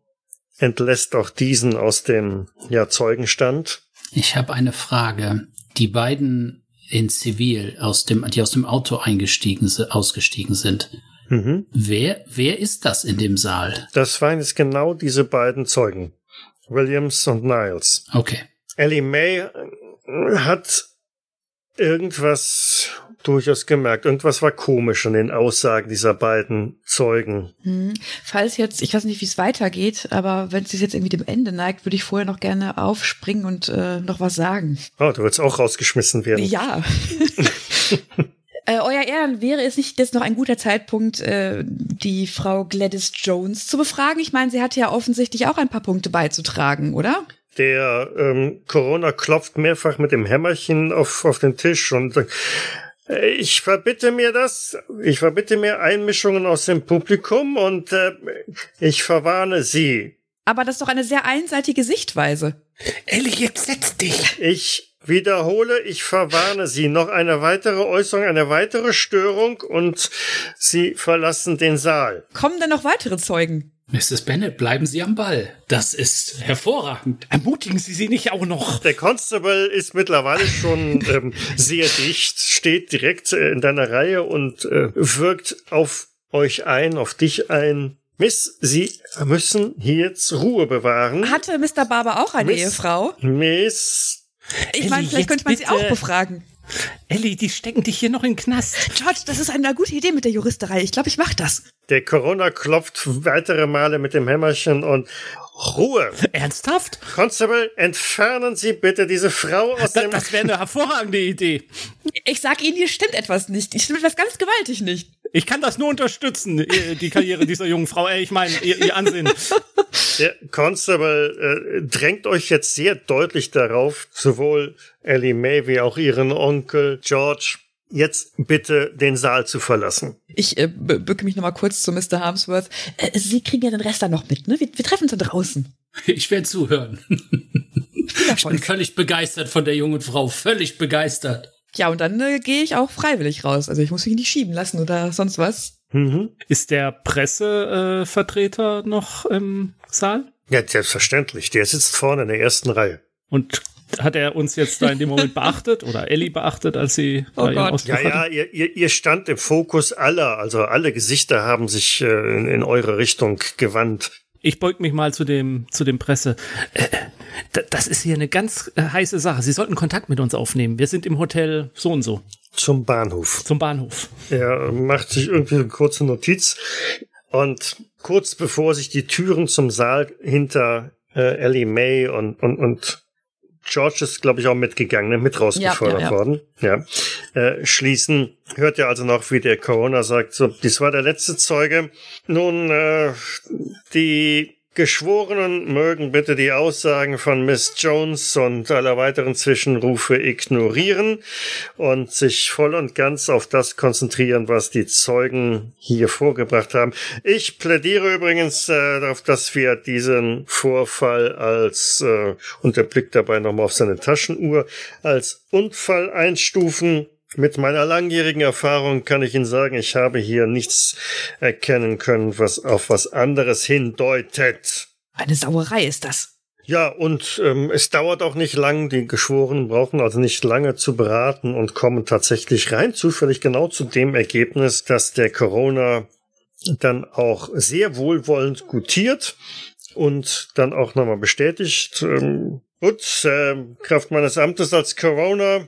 entlässt auch diesen aus dem ja, Zeugenstand. Ich habe eine Frage. Die beiden in Zivil aus dem, die aus dem Auto eingestiegen, ausgestiegen sind. Mhm. Wer, wer ist das in dem Saal? Das waren jetzt genau diese beiden Zeugen. Williams und Niles. Okay. Ellie May hat irgendwas durchaus gemerkt. Irgendwas war komisch an den Aussagen dieser beiden Zeugen. Hm. Falls jetzt, ich weiß nicht, wie es weitergeht, aber wenn es sich jetzt irgendwie dem Ende neigt, würde ich vorher noch gerne aufspringen und äh, noch was sagen. Oh, du willst auch rausgeschmissen werden. Ja. Äh, Euer Ehren, wäre es nicht jetzt noch ein guter Zeitpunkt, äh, die Frau Gladys Jones zu befragen? Ich meine, sie hatte ja offensichtlich auch ein paar Punkte beizutragen, oder? Der ähm, Corona klopft mehrfach mit dem Hämmerchen auf, auf den Tisch und äh, ich verbitte mir das. Ich verbitte mir Einmischungen aus dem Publikum und äh, ich verwarne Sie. Aber das ist doch eine sehr einseitige Sichtweise. Ellie, jetzt setz dich. Ich wiederhole, ich verwarne Sie. Noch eine weitere Äußerung, eine weitere Störung und Sie verlassen den Saal. Kommen denn noch weitere Zeugen? Mrs. Bennett, bleiben Sie am Ball. Das ist hervorragend. Ermutigen Sie sie nicht auch noch. Der Constable ist mittlerweile schon ähm, sehr dicht, steht direkt äh, in deiner Reihe und äh, wirkt auf euch ein, auf dich ein. Miss, Sie müssen hier jetzt Ruhe bewahren. Hatte Mr. Barber auch eine Miss- Ehefrau? Miss, Ich meine, vielleicht könnte man sie bitte. auch befragen. Ellie, die stecken dich hier noch in den Knast. George, das ist eine gute Idee mit der Juristerei. Ich glaube, ich mach das. der Corona klopft weitere Male mit dem Hämmerchen und Ruhe. Ernsthaft? Constable, entfernen Sie bitte diese Frau aus Da, dem... das wäre eine hervorragende Idee. Ich sag Ihnen, hier stimmt etwas nicht. Hier stimmt etwas ganz gewaltig nicht. Ich kann das nur unterstützen, äh, die Karriere dieser jungen Frau. Ey, ich meine, ihr, ihr Ansehen. Der Constable äh, drängt euch jetzt sehr deutlich darauf, sowohl Ellie May wie auch ihren Onkel George, jetzt bitte den Saal zu verlassen. Ich äh, bücke mich nochmal kurz zu Mr. Harmsworth. Äh, Sie kriegen ja den Rest dann noch mit, ne? Wir, wir treffen uns dann draußen. Ich werde zuhören. Ich bin völlig begeistert von der jungen Frau. Völlig begeistert. Ja, und dann äh, gehe ich auch freiwillig raus. Also ich muss mich nicht schieben lassen oder sonst was. Mhm. Ist der Pressevertreter äh, noch im Saal? Ja, selbstverständlich. Der sitzt vorne in der ersten Reihe. Und hat er uns jetzt da in dem Moment beachtet oder Ellie beachtet, als sie Oh ihren Gott. Ja, ja, ihr, ihr, ihr stand im Fokus aller, also alle Gesichter haben sich äh, in, in eure Richtung gewandt. Ich beug mich mal zu dem zu dem Presse. Äh, da- das ist hier eine ganz äh, heiße Sache. Sie sollten Kontakt mit uns aufnehmen. Wir sind im Hotel so und so Zum Bahnhof. zum Bahnhof. Er macht sich irgendwie eine kurze Notiz und kurz bevor sich die Türen zum Saal hinter äh, Ellie May und, und, und George ist, glaube ich, auch mitgegangen, ne? mit rausgefordert Ja, ja, ja. worden. Ja. Äh, schließen. Hört ihr also noch, wie der Corona sagt, so, dies war der letzte Zeuge. Nun, äh, die Geschworenen mögen bitte die Aussagen von Miss Jones und aller weiteren Zwischenrufe ignorieren und sich voll und ganz auf das konzentrieren, was die Zeugen hier vorgebracht haben. Ich plädiere übrigens äh, darauf, dass wir diesen Vorfall als, äh, und er blickt dabei nochmal auf seine Taschenuhr, als Unfall einstufen. Mit meiner langjährigen Erfahrung kann ich Ihnen sagen, ich habe hier nichts erkennen können, was auf was anderes hindeutet. Eine Sauerei ist das. Ja, und ähm, es dauert auch nicht lang. Die Geschworenen brauchen also nicht lange zu beraten und kommen tatsächlich rein zufällig genau zu dem Ergebnis, dass der Corona dann auch sehr wohlwollend gutiert und dann auch nochmal bestätigt. Ähm, gut, äh, Kraft meines Amtes als Corona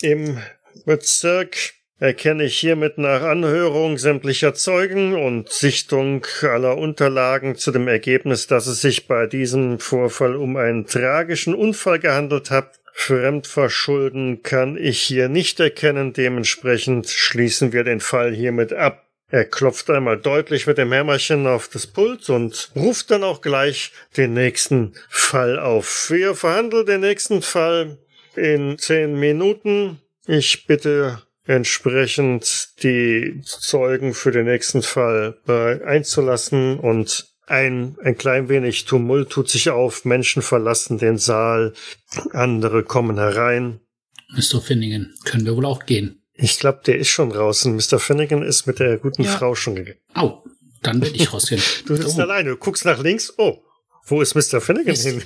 im Bezirk erkenne ich hiermit nach Anhörung sämtlicher Zeugen und Sichtung aller Unterlagen zu dem Ergebnis, dass es sich bei diesem Vorfall um einen tragischen Unfall gehandelt hat. Fremdverschulden kann ich hier nicht erkennen, dementsprechend schließen wir den Fall hiermit ab. Er klopft einmal deutlich mit dem Hämmerchen auf das Pult und ruft dann auch gleich den nächsten Fall auf. Wir verhandeln den nächsten Fall in zehn Minuten. Ich bitte entsprechend die Zeugen für den nächsten Fall äh, einzulassen und ein, ein klein wenig Tumult tut sich auf, Menschen verlassen den Saal, andere kommen herein. Mr. Finnegan, können wir wohl auch gehen. Ich glaube, der ist schon draußen. Mr. Finnegan ist mit der guten Ja. Frau schon gegangen. Au, dann werde ich rausgehen. Du sitzt Oh, alleine, du guckst nach links. Oh, wo ist Mr. Finnegan Mist. hin?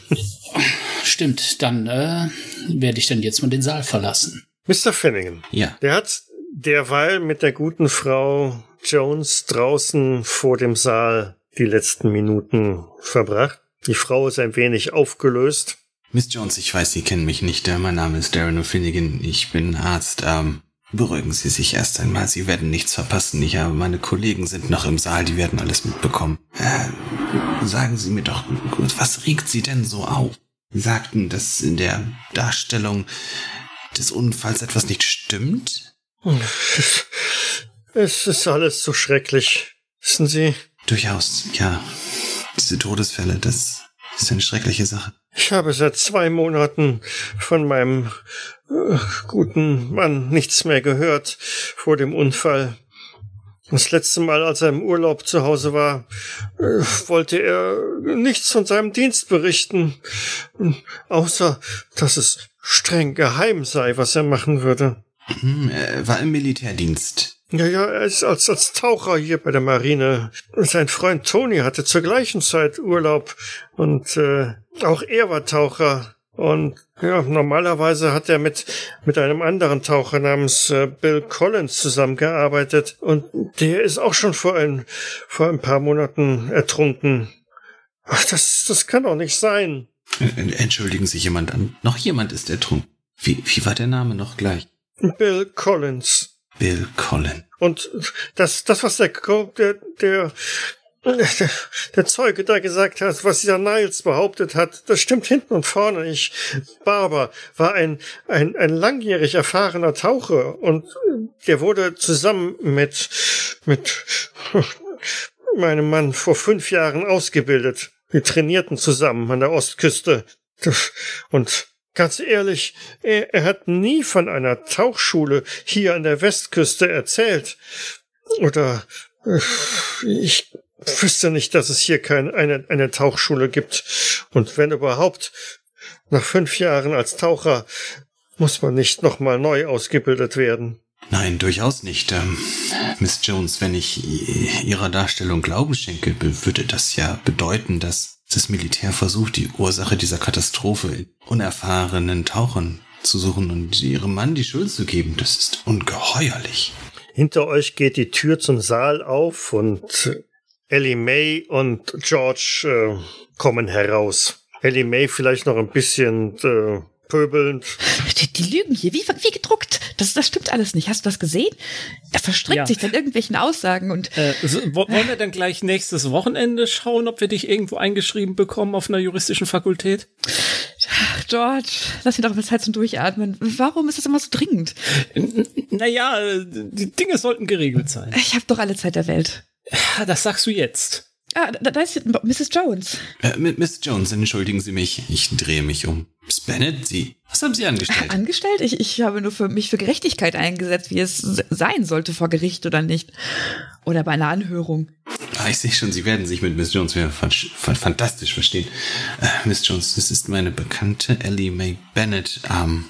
Stimmt, dann äh, werde ich dann jetzt mal den Saal verlassen. Mr. Finnegan. Ja. Der hat derweil mit der guten Frau Jones draußen vor dem Saal die letzten Minuten verbracht. Die Frau ist ein wenig aufgelöst. Miss Jones, ich weiß, Sie kennen mich nicht. Mein Name ist Darren O'Finnigan. Ich bin Arzt. Ähm, beruhigen Sie sich erst einmal. Sie werden nichts verpassen. Ich habe, meine Kollegen sind noch im Saal. Die werden alles mitbekommen. Äh, sagen Sie mir doch was regt Sie denn so auf? Sie sagten, dass in der Darstellung des Unfalls etwas nicht stimmt? Es ist alles so schrecklich. Wissen Sie, Durchaus, ja. Diese Todesfälle, das ist eine schreckliche Sache. Ich habe seit zwei Monaten von meinem äh, guten Mann nichts mehr gehört vor dem Unfall. Das letzte Mal, als er im Urlaub zu Hause war, äh, wollte er nichts von seinem Dienst berichten, außer dass es streng geheim sei, was er machen würde. Hm, er war im Militärdienst. Ja, ja, er ist als, als Taucher hier bei der Marine. Sein Freund Tony hatte zur gleichen Zeit Urlaub und äh, auch er war Taucher. Und ja, normalerweise hat er mit, mit einem anderen Taucher namens äh, Bill Collins zusammengearbeitet. Und der ist auch schon vor ein, vor ein paar Monaten ertrunken. Ach, das, das kann doch nicht sein. Entschuldigen Sie jemand an. Noch jemand ist ertrunken. Wie, wie war der Name noch gleich? Bill Collins. Bill Collins. Und das, das, was der, der, der, der, Zeuge da gesagt hat, was dieser Niles behauptet hat, das stimmt hinten und vorne nicht. Barber war ein, ein, ein langjährig erfahrener Taucher und der wurde zusammen mit, mit meinem Mann vor fünf Jahren ausgebildet. Wir trainierten zusammen an der Ostküste. Und ganz ehrlich, er, er hat nie von einer Tauchschule hier an der Westküste erzählt. Oder äh, ich wüsste nicht, dass es hier keine eine, eine Tauchschule gibt. Und wenn überhaupt, nach fünf Jahren als Taucher muss man nicht nochmal neu ausgebildet werden. Nein, durchaus nicht. Ähm, Miss Jones, wenn ich Ihrer Darstellung Glauben schenke, würde das ja bedeuten, dass das Militär versucht, die Ursache dieser Katastrophe in unerfahrenen Tauchern zu suchen und ihrem Mann die Schuld zu geben. Das ist ungeheuerlich. Hinter euch geht die Tür zum Saal auf und Ellie May und George äh, kommen heraus. Ellie May vielleicht noch ein bisschen äh, pöbelnd. Die, die lügen hier, wie, wie gedruckt. Das, das stimmt alles nicht. Hast du das gesehen? Er verstrickt ja. sich dann irgendwelchen Aussagen und. Äh, so, wollen wir dann gleich nächstes Wochenende schauen, ob wir dich irgendwo eingeschrieben bekommen auf einer juristischen Fakultät? George, lass ihn doch mal Zeit zum Durchatmen. Warum ist das immer so dringend? Naja, die Dinge sollten geregelt sein. Ich habe doch alle Zeit der Welt. Das sagst du jetzt. Ah, da, da ist Mrs. Jones. Äh, Miss Jones, entschuldigen Sie mich. Ich drehe mich um. Miss Bennett, Sie. Was haben Sie angestellt? Angestellt? Ich, ich habe nur für mich für Gerechtigkeit eingesetzt, wie es sein sollte vor Gericht oder nicht. Oder bei einer Anhörung. Ah, ich sehe schon, Sie werden sich mit Miss Jones fantastisch verstehen. Äh, Miss Jones, das ist meine Bekannte Ellie Mae Bennett. Ähm,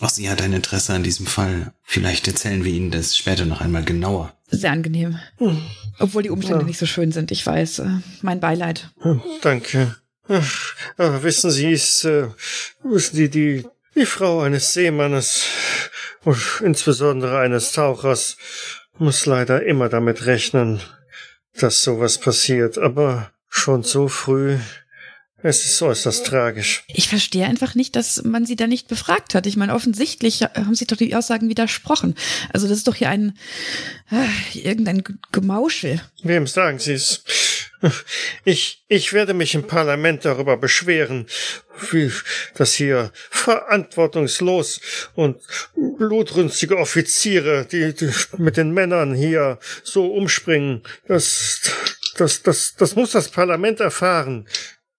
auch sie hat ein Interesse an diesem Fall. Vielleicht erzählen wir Ihnen das später noch einmal genauer. Sehr angenehm. Hm. Obwohl die Umstände ja. nicht so schön sind, ich weiß. Äh, mein Beileid. Hm, danke. Ach, aber wissen Sie, ist, äh, Sie, die, die Frau eines Seemannes und insbesondere eines Tauchers muss leider immer damit rechnen, dass sowas passiert. Aber schon so früh es ist äußerst tragisch. Ich verstehe einfach nicht, dass man sie da nicht befragt hat. Ich meine, offensichtlich haben sie doch die Aussagen widersprochen. Also das ist doch hier ein äh, irgendein Gemauschel. Wem sagen Sie es? Ich, ich werde mich im Parlament darüber beschweren, wie das hier verantwortungslos und blutrünstige Offiziere, die, die mit den Männern hier so umspringen, das, das, das, das muss das Parlament erfahren.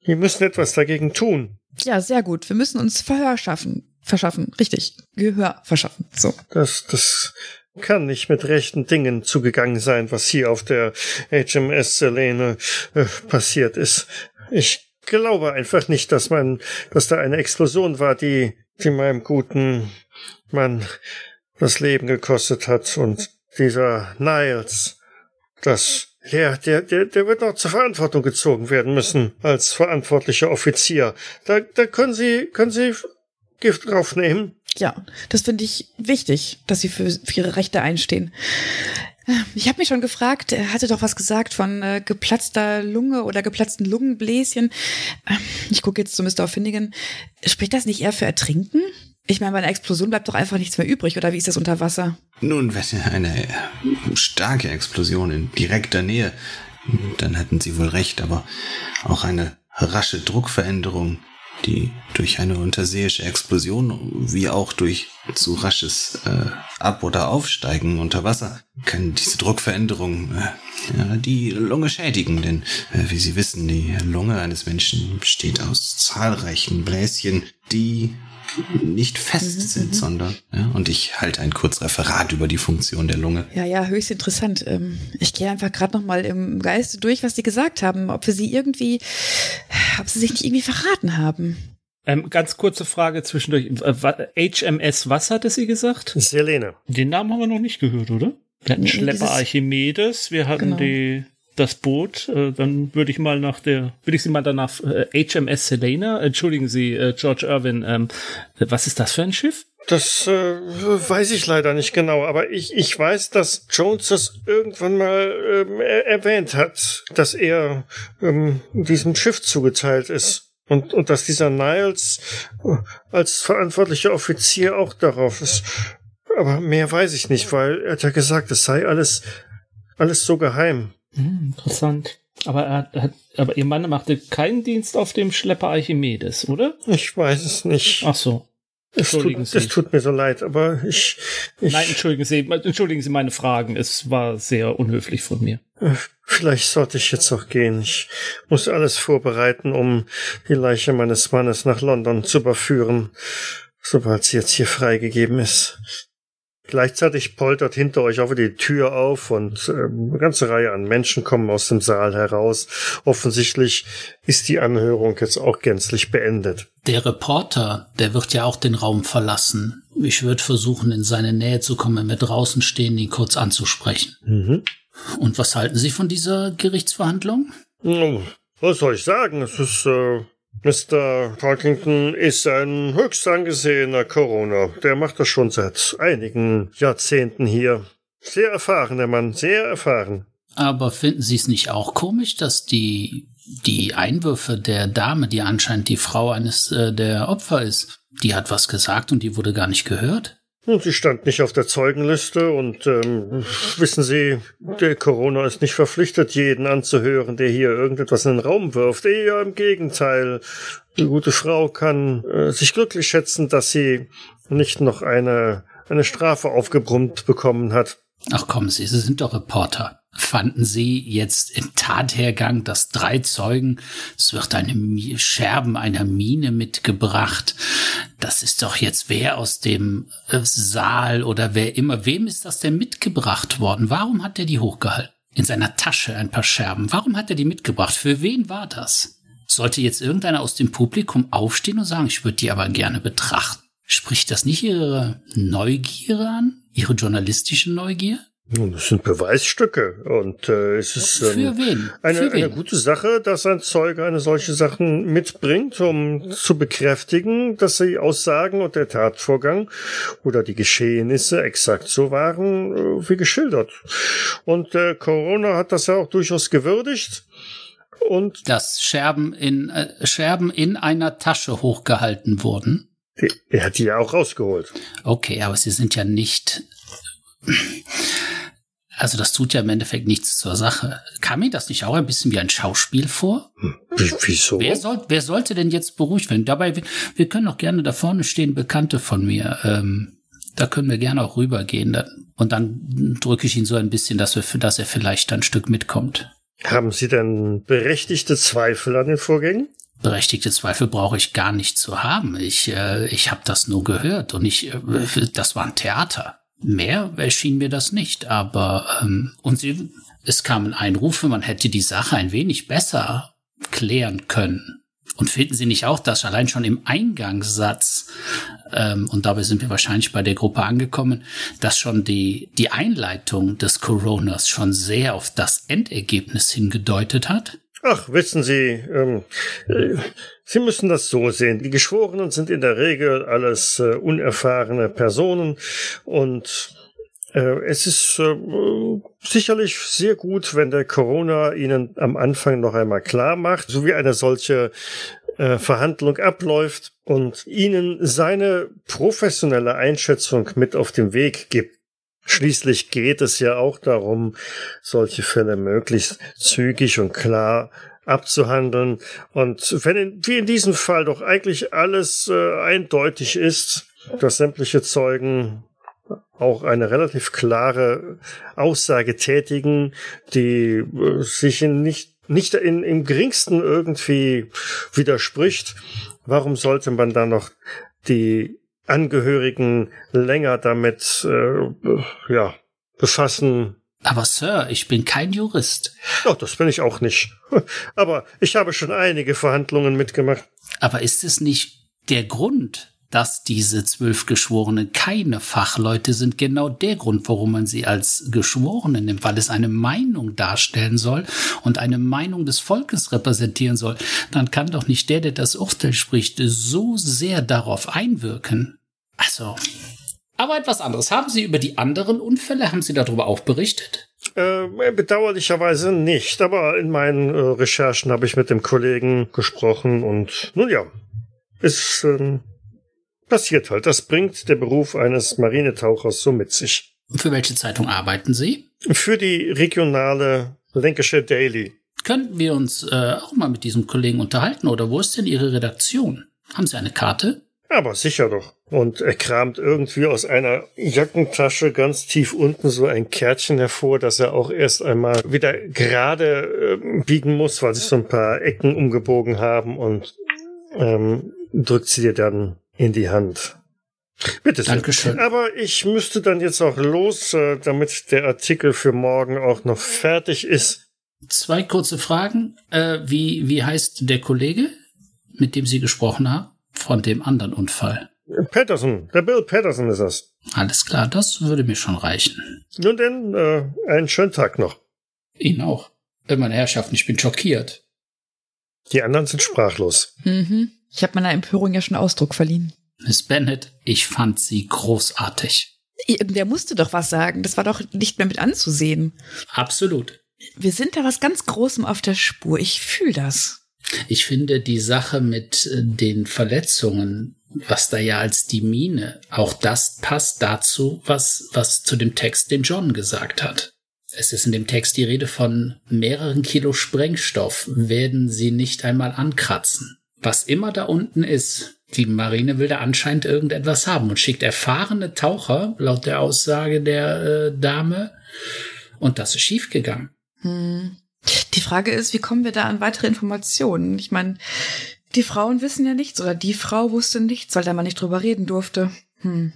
Wir müssen etwas dagegen tun. Ja, sehr gut. Wir müssen uns Verhör schaffen. Verschaffen. Richtig. Gehör verschaffen. So. Das, das kann nicht mit rechten Dingen zugegangen sein, was hier auf der HMS Selene äh, passiert ist. Ich glaube einfach nicht, dass man, dass da eine Explosion war, die, die meinem guten Mann das Leben gekostet hat und dieser Niles, das ja, der, der, der wird noch zur Verantwortung gezogen werden müssen als verantwortlicher Offizier. Da, da können Sie, können Sie Gift draufnehmen. Ja, das finde ich wichtig, dass Sie für, für Ihre Rechte einstehen. Ich habe mich schon gefragt, er hatte doch was gesagt von äh, geplatzter Lunge oder geplatzten Lungenbläschen. Ähm, ich gucke jetzt zu Mr. Finnegan. Spricht das nicht eher für Ertrinken? Ich meine, bei einer Explosion bleibt doch einfach nichts mehr übrig, oder wie ist das unter Wasser? Nun, wenn eine starke Explosion in direkter Nähe, dann hätten Sie wohl recht, aber auch eine rasche Druckveränderung die durch eine unterseeische Explosion wie auch durch zu rasches äh, Ab- oder Aufsteigen unter Wasser können diese Druckveränderungen äh, ja, die Lunge schädigen, denn äh, wie Sie wissen, die Lunge eines Menschen besteht aus zahlreichen Bläschen, die nicht fest mhm, sind, mhm. sondern ja, und ich halte ein Kurzreferat über die Funktion der Lunge. Ja, ja, höchst interessant. Ähm, ich gehe einfach gerade noch mal im Geiste durch, was Sie gesagt haben, ob wir Sie irgendwie, ob Sie sich nicht irgendwie verraten haben. Ähm, ganz kurze Frage zwischendurch. HMS, äh, was hatte sie gesagt? Selene. Den Namen haben wir noch nicht gehört, oder? Wir hatten nee, Schlepper Archimedes, wir hatten genau. die, das Boot. Äh, dann würde ich mal nach der, würde ich sie mal danach äh, HMS Selena. Entschuldigen Sie, äh, George Irwin. Ähm, was ist das für ein Schiff? Das äh, weiß ich leider nicht genau, aber ich, ich weiß, dass Jones das irgendwann mal ähm, erwähnt hat, dass er ähm, diesem Schiff zugeteilt ist. Und, und dass dieser Niles als verantwortlicher Offizier auch darauf ist. Aber mehr weiß ich nicht, weil er hat ja gesagt, es sei alles, alles so geheim. Hm, interessant. Aber er hat, aber ihr Mann machte keinen Dienst auf dem Schlepper Archimedes, oder? Ich weiß es nicht. Ach so. Entschuldigen es tut, Sie. Es tut mir so leid, aber ich, ich. Nein, entschuldigen Sie, entschuldigen Sie meine Fragen. Es war sehr unhöflich von mir. Äh, vielleicht sollte ich jetzt auch gehen. Ich muss alles vorbereiten, um die Leiche meines Mannes nach London zu überführen, sobald sie jetzt hier freigegeben ist. Gleichzeitig poltert hinter euch auch wieder die Tür auf und äh, eine ganze Reihe an Menschen kommen aus dem Saal heraus. Offensichtlich ist die Anhörung jetzt auch gänzlich beendet. Der Reporter, der wird ja auch den Raum verlassen. Ich würde versuchen, in seine Nähe zu kommen, mit draußen stehen, ihn kurz anzusprechen. Mhm. Und was halten Sie von dieser Gerichtsverhandlung? Was soll ich sagen? Es ist äh, Mr. Parkington ist ein höchst angesehener Corona. Der macht das schon seit einigen Jahrzehnten hier. Sehr erfahren, der Mann, sehr erfahren. Aber finden Sie es nicht auch komisch, dass die, die Einwürfe der Dame, die anscheinend die Frau eines äh, der Opfer ist, die hat was gesagt und die wurde gar nicht gehört? Sie stand nicht auf der Zeugenliste und ähm, wissen Sie, der Corona ist nicht verpflichtet, jeden anzuhören, der hier irgendetwas in den Raum wirft. Eher im Gegenteil. Die gute Frau kann äh, sich glücklich schätzen, dass sie nicht noch eine, eine Strafe aufgebrummt bekommen hat. Ach kommen Sie, Sie sind doch Reporter fanden Sie jetzt im Tathergang, dass drei Zeugen, es wird eine Scherben einer Mine mitgebracht. Das ist doch jetzt wer aus dem äh, Saal oder wer immer. Wem ist das denn mitgebracht worden? Warum hat er die hochgehalten? In seiner Tasche ein paar Scherben. Warum hat er die mitgebracht? Für wen war das? Sollte jetzt irgendeiner aus dem Publikum aufstehen und sagen, ich würde die aber gerne betrachten? Spricht das nicht Ihre Neugier an? Ihre journalistische Neugier? Nun, das sind Beweisstücke und äh, es ist ähm, Eine, eine gute Sache, dass ein Zeuge eine solche Sachen mitbringt, um zu bekräftigen, dass die Aussagen und der Tatvorgang oder die Geschehnisse exakt so waren äh, wie geschildert. Und äh, Corona hat das ja auch durchaus gewürdigt. Und dass Scherben in äh, Scherben in einer Tasche hochgehalten wurden. Er hat die ja auch rausgeholt. Okay, aber sie sind ja nicht also das tut ja im Endeffekt nichts zur Sache. Kam mir das nicht auch ein bisschen wie ein Schauspiel vor? Hm, wieso? Wer, soll, wer sollte denn jetzt beruhigt werden? Dabei, wir, wir können doch gerne da vorne stehen, Bekannte von mir. Ähm, da können wir gerne auch rübergehen. Dann, und dann drücke ich ihn so ein bisschen, dass, wir, dass er vielleicht ein Stück mitkommt. Haben Sie denn berechtigte Zweifel an den Vorgängen? Berechtigte Zweifel brauche ich gar nicht zu haben. Ich, äh, ich habe das nur gehört und ich, äh, das war ein Theater. Mehr erschien mir das nicht, aber ähm, und sie, es kamen Einrufe, man hätte die Sache ein wenig besser klären können. Und finden Sie nicht auch, dass allein schon im Eingangssatz, ähm, und dabei sind wir wahrscheinlich bei der Gruppe angekommen, dass schon die, die Einleitung des Coronas schon sehr auf das Endergebnis hingedeutet hat? Ach, wissen Sie, ähm, äh, Sie müssen das so sehen. Die Geschworenen sind in der Regel alles äh, unerfahrene Personen und äh, es ist äh, sicherlich sehr gut, wenn der Corona Ihnen am Anfang noch einmal klar macht, so wie eine solche äh, Verhandlung abläuft und Ihnen seine professionelle Einschätzung mit auf den Weg gibt. Schließlich geht es ja auch darum, solche Fälle möglichst zügig und klar abzuhandeln. Und wenn in, wie in diesem Fall doch eigentlich alles äh, eindeutig ist, dass sämtliche Zeugen auch eine relativ klare Aussage tätigen, die äh, sich in nicht nicht in, im geringsten irgendwie widerspricht, warum sollte man dann noch die Angehörigen länger damit äh, ja befassen? Aber Sir, ich bin kein Jurist. Ja, das bin ich auch nicht. Aber ich habe schon einige Verhandlungen mitgemacht. Aber ist es nicht der Grund, dass diese zwölf Geschworenen keine Fachleute sind, genau der Grund, warum man sie als Geschworene nimmt, weil es eine Meinung darstellen soll und eine Meinung des Volkes repräsentieren soll, dann kann doch nicht der, der das Urteil spricht, so sehr darauf einwirken. Also. Aber etwas anderes. Haben Sie über die anderen Unfälle, haben Sie darüber auch berichtet? Äh, bedauerlicherweise nicht, aber in meinen äh, Recherchen habe ich mit dem Kollegen gesprochen und nun ja, ist äh, passiert halt. Das bringt der Beruf eines Marinetauchers so mit sich. Für welche Zeitung arbeiten Sie? Für die regionale Lancashire Daily. Könnten wir uns äh, auch mal mit diesem Kollegen unterhalten oder wo ist denn Ihre Redaktion? Haben Sie eine Karte? Aber sicher doch. Und er kramt irgendwie aus einer Jackentasche ganz tief unten so ein Kärtchen hervor, das er auch erst einmal wieder gerade äh, biegen muss, weil sich so ein paar Ecken umgebogen haben und ähm, drückt sie dir dann in die Hand. Bitte sehr. Dankeschön. Aber ich müsste dann jetzt auch los, äh, damit der Artikel für morgen auch noch fertig ist. Zwei kurze Fragen. Äh, wie, wie heißt der Kollege, mit dem Sie gesprochen haben, von dem anderen Unfall? Patterson, der Bill Patterson ist das. Alles klar, das würde mir schon reichen. Nun denn, äh, einen schönen Tag noch. Ihnen auch. Äh, Meine Herrschaften, ich bin schockiert. Die anderen sind sprachlos. Mhm. Ich habe meiner Empörung ja schon Ausdruck verliehen. Miss Bennett, ich fand Sie großartig. Irgendwer musste doch was sagen. Das war doch nicht mehr mit anzusehen. Absolut. Wir sind da was ganz Großem auf der Spur. Ich fühle das. Ich finde die Sache mit äh, den Verletzungen, was da ja als die Mine, auch das passt dazu, was, was zu dem Text, den John gesagt hat. Es ist in dem Text die Rede von mehreren Kilo Sprengstoff, werden sie nicht einmal ankratzen. Was immer da unten ist, die Marine will da anscheinend irgendetwas haben und schickt erfahrene Taucher, laut der Aussage der äh, Dame, und das ist schiefgegangen. Hm. Die Frage ist, wie kommen wir da an weitere Informationen? Ich meine, die Frauen wissen ja nichts oder die Frau wusste nichts, weil da man nicht drüber reden durfte. Hm.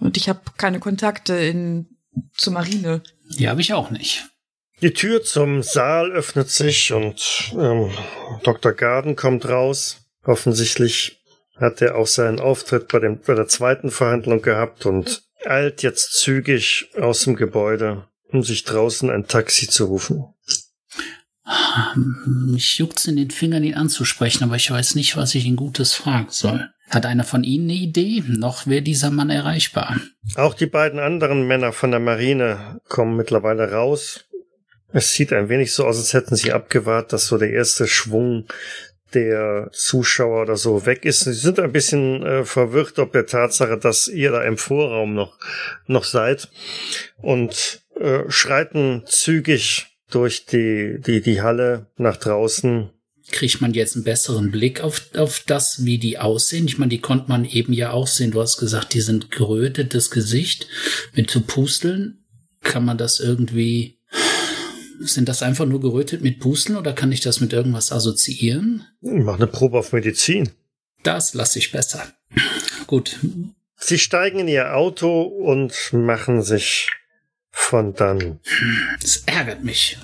Und ich habe keine Kontakte in zur Marine. Die habe ich auch nicht. Die Tür zum Saal öffnet sich und ähm, Dr. Garden kommt raus. Offensichtlich hat er auch seinen Auftritt bei, dem, bei der zweiten Verhandlung gehabt und eilt jetzt zügig aus dem Gebäude, um sich draußen ein Taxi zu rufen. Mich juckt's in den Fingern, ihn anzusprechen, aber ich weiß nicht, was ich ihn Gutes fragen soll. Hat einer von Ihnen eine Idee? Noch wäre dieser Mann erreichbar. Auch die beiden anderen Männer von der Marine kommen mittlerweile raus. Es sieht ein wenig so aus, als hätten sie abgewartet, dass so der erste Schwung der Zuschauer oder so weg ist. Sie sind ein bisschen äh, verwirrt ob der Tatsache, dass ihr da im Vorraum noch, noch seid und äh, schreiten zügig durch die, die, die Halle nach draußen. Kriegt man jetzt einen besseren Blick auf, auf das, wie die aussehen? Ich meine, die konnte man eben ja auch sehen. Du hast gesagt, die sind gerötetes Gesicht mit so Pusteln. Kann man das irgendwie sind das einfach nur gerötet mit Pusteln oder kann ich das mit irgendwas assoziieren? Mach eine Probe auf Medizin. Das lasse ich besser. Gut. Sie steigen in ihr Auto und machen sich von dann. Das ärgert mich.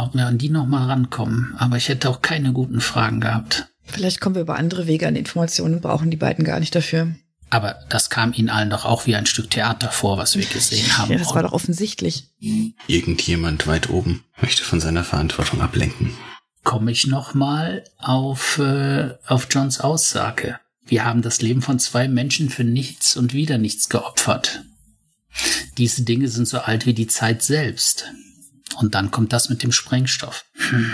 Ob wir an die noch mal rankommen. Aber ich hätte auch keine guten Fragen gehabt. Vielleicht kommen wir über andere Wege an Informationen und brauchen die beiden gar nicht dafür. Aber das kam Ihnen allen doch auch wie ein Stück Theater vor, was wir gesehen haben. Ja, das war doch offensichtlich. Irgendjemand weit oben möchte von seiner Verantwortung ablenken. Komme ich noch mal auf, äh, auf Johns Aussage. Wir haben das Leben von zwei Menschen für nichts und wieder nichts geopfert. Diese Dinge sind so alt wie die Zeit selbst. Und dann kommt das mit dem Sprengstoff. Hm.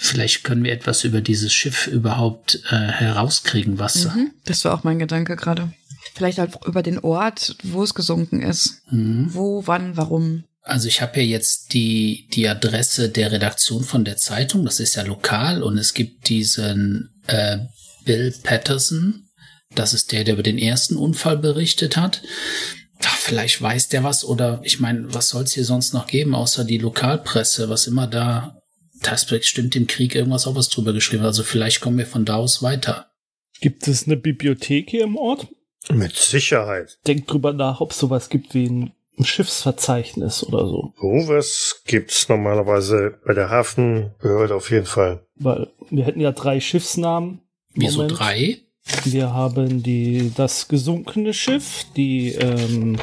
Vielleicht können wir etwas über dieses Schiff überhaupt äh, herauskriegen, was. Mhm, das war auch mein Gedanke gerade. Vielleicht halt über den Ort, wo es gesunken ist. Mhm. Wo, wann, warum. Also ich habe ja jetzt die, die Adresse der Redaktion von der Zeitung, das ist ja lokal und es gibt diesen äh, Bill Patterson, das ist der, der über den ersten Unfall berichtet hat. Ach, vielleicht weiß der was oder ich meine, was soll es hier sonst noch geben, außer die Lokalpresse, was immer da, das stimmt im Krieg irgendwas auch was drüber geschrieben. Also vielleicht kommen wir von da aus weiter. Gibt es eine Bibliothek hier im Ort? Mit Sicherheit. Denkt drüber nach, ob es sowas gibt wie ein, Schiffsverzeichnis oder so. Sowas gibt's normalerweise bei der Hafenbehörde auf jeden Fall. Weil wir hätten ja drei Schiffsnamen. Wieso Moment. drei? Wir haben die, das gesunkene Schiff, die, ähm,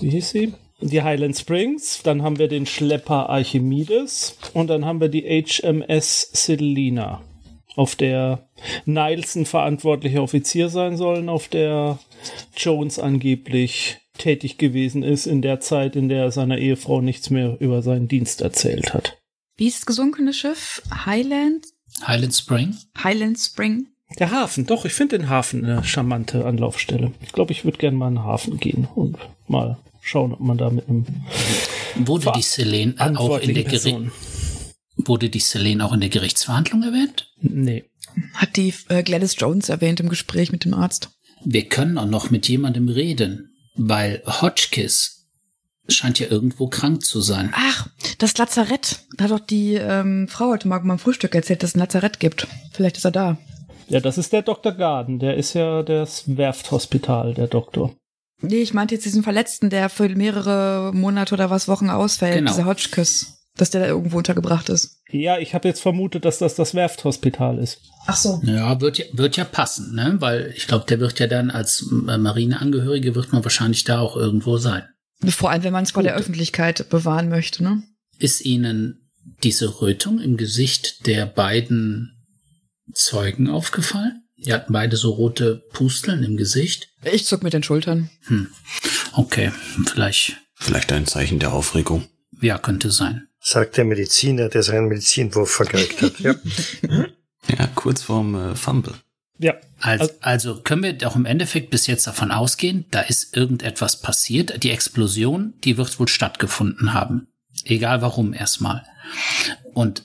wie hieß sie? Die Highland Springs, dann haben wir den Schlepper Archimedes und dann haben wir die HMS Selina, auf der Nielsen verantwortlicher Offizier sein sollen, auf der Jones angeblich tätig gewesen ist in der Zeit, in der er seiner Ehefrau nichts mehr über seinen Dienst erzählt hat. Wie ist das gesunkene Schiff? Highland? Highland Spring? Highland Spring? Der Hafen, doch, ich finde den Hafen eine charmante Anlaufstelle. Ich glaube, ich würde gerne mal in den Hafen gehen und mal schauen, ob man da mit einem Wurde Ver- die Selene auch in der verantwortlichen Geri Person. wurde die Selene auch in der Gerichtsverhandlung erwähnt? Nee. Hat die äh, Gladys Jones erwähnt im Gespräch mit dem Arzt. Wir können auch noch mit jemandem reden, weil Hotchkiss scheint ja irgendwo krank zu sein. Ach, das Lazarett. Da hat doch die ähm, Frau heute Morgen beim Frühstück erzählt, dass es ein Lazarett gibt. Vielleicht ist er da. Ja, das ist der Dr. Garden. Der ist ja das Werfthospital, der Doktor. Nee, ich meinte jetzt diesen Verletzten, der für mehrere Monate oder was Wochen ausfällt. Genau. Dieser Hotchkiss. Dass der da irgendwo untergebracht ist. Ja, ich habe jetzt vermutet, dass das das Werfthospital ist. Ach so. Ja, wird ja, wird ja passen, ne? Weil ich glaube, der wird ja dann als äh, Marineangehörige wird man wahrscheinlich da auch irgendwo sein. Vor allem, wenn man es vor der Öffentlichkeit bewahren möchte, ne? Ist Ihnen diese Rötung im Gesicht der beiden Zeugen aufgefallen? Die hatten beide so rote Pusteln im Gesicht. Ich zuck mit den Schultern. Okay, vielleicht, Vielleicht ein Zeichen der Aufregung. ja, könnte sein. Sagt der Mediziner, der seinen Medizinwurf vergeigt hat. Ja. Ja, kurz vorm äh, Fumble. Ja, Also, also können wir doch im Endeffekt bis jetzt davon ausgehen, da ist irgendetwas passiert. Die Explosion, die wird wohl stattgefunden haben. Egal warum erstmal. Und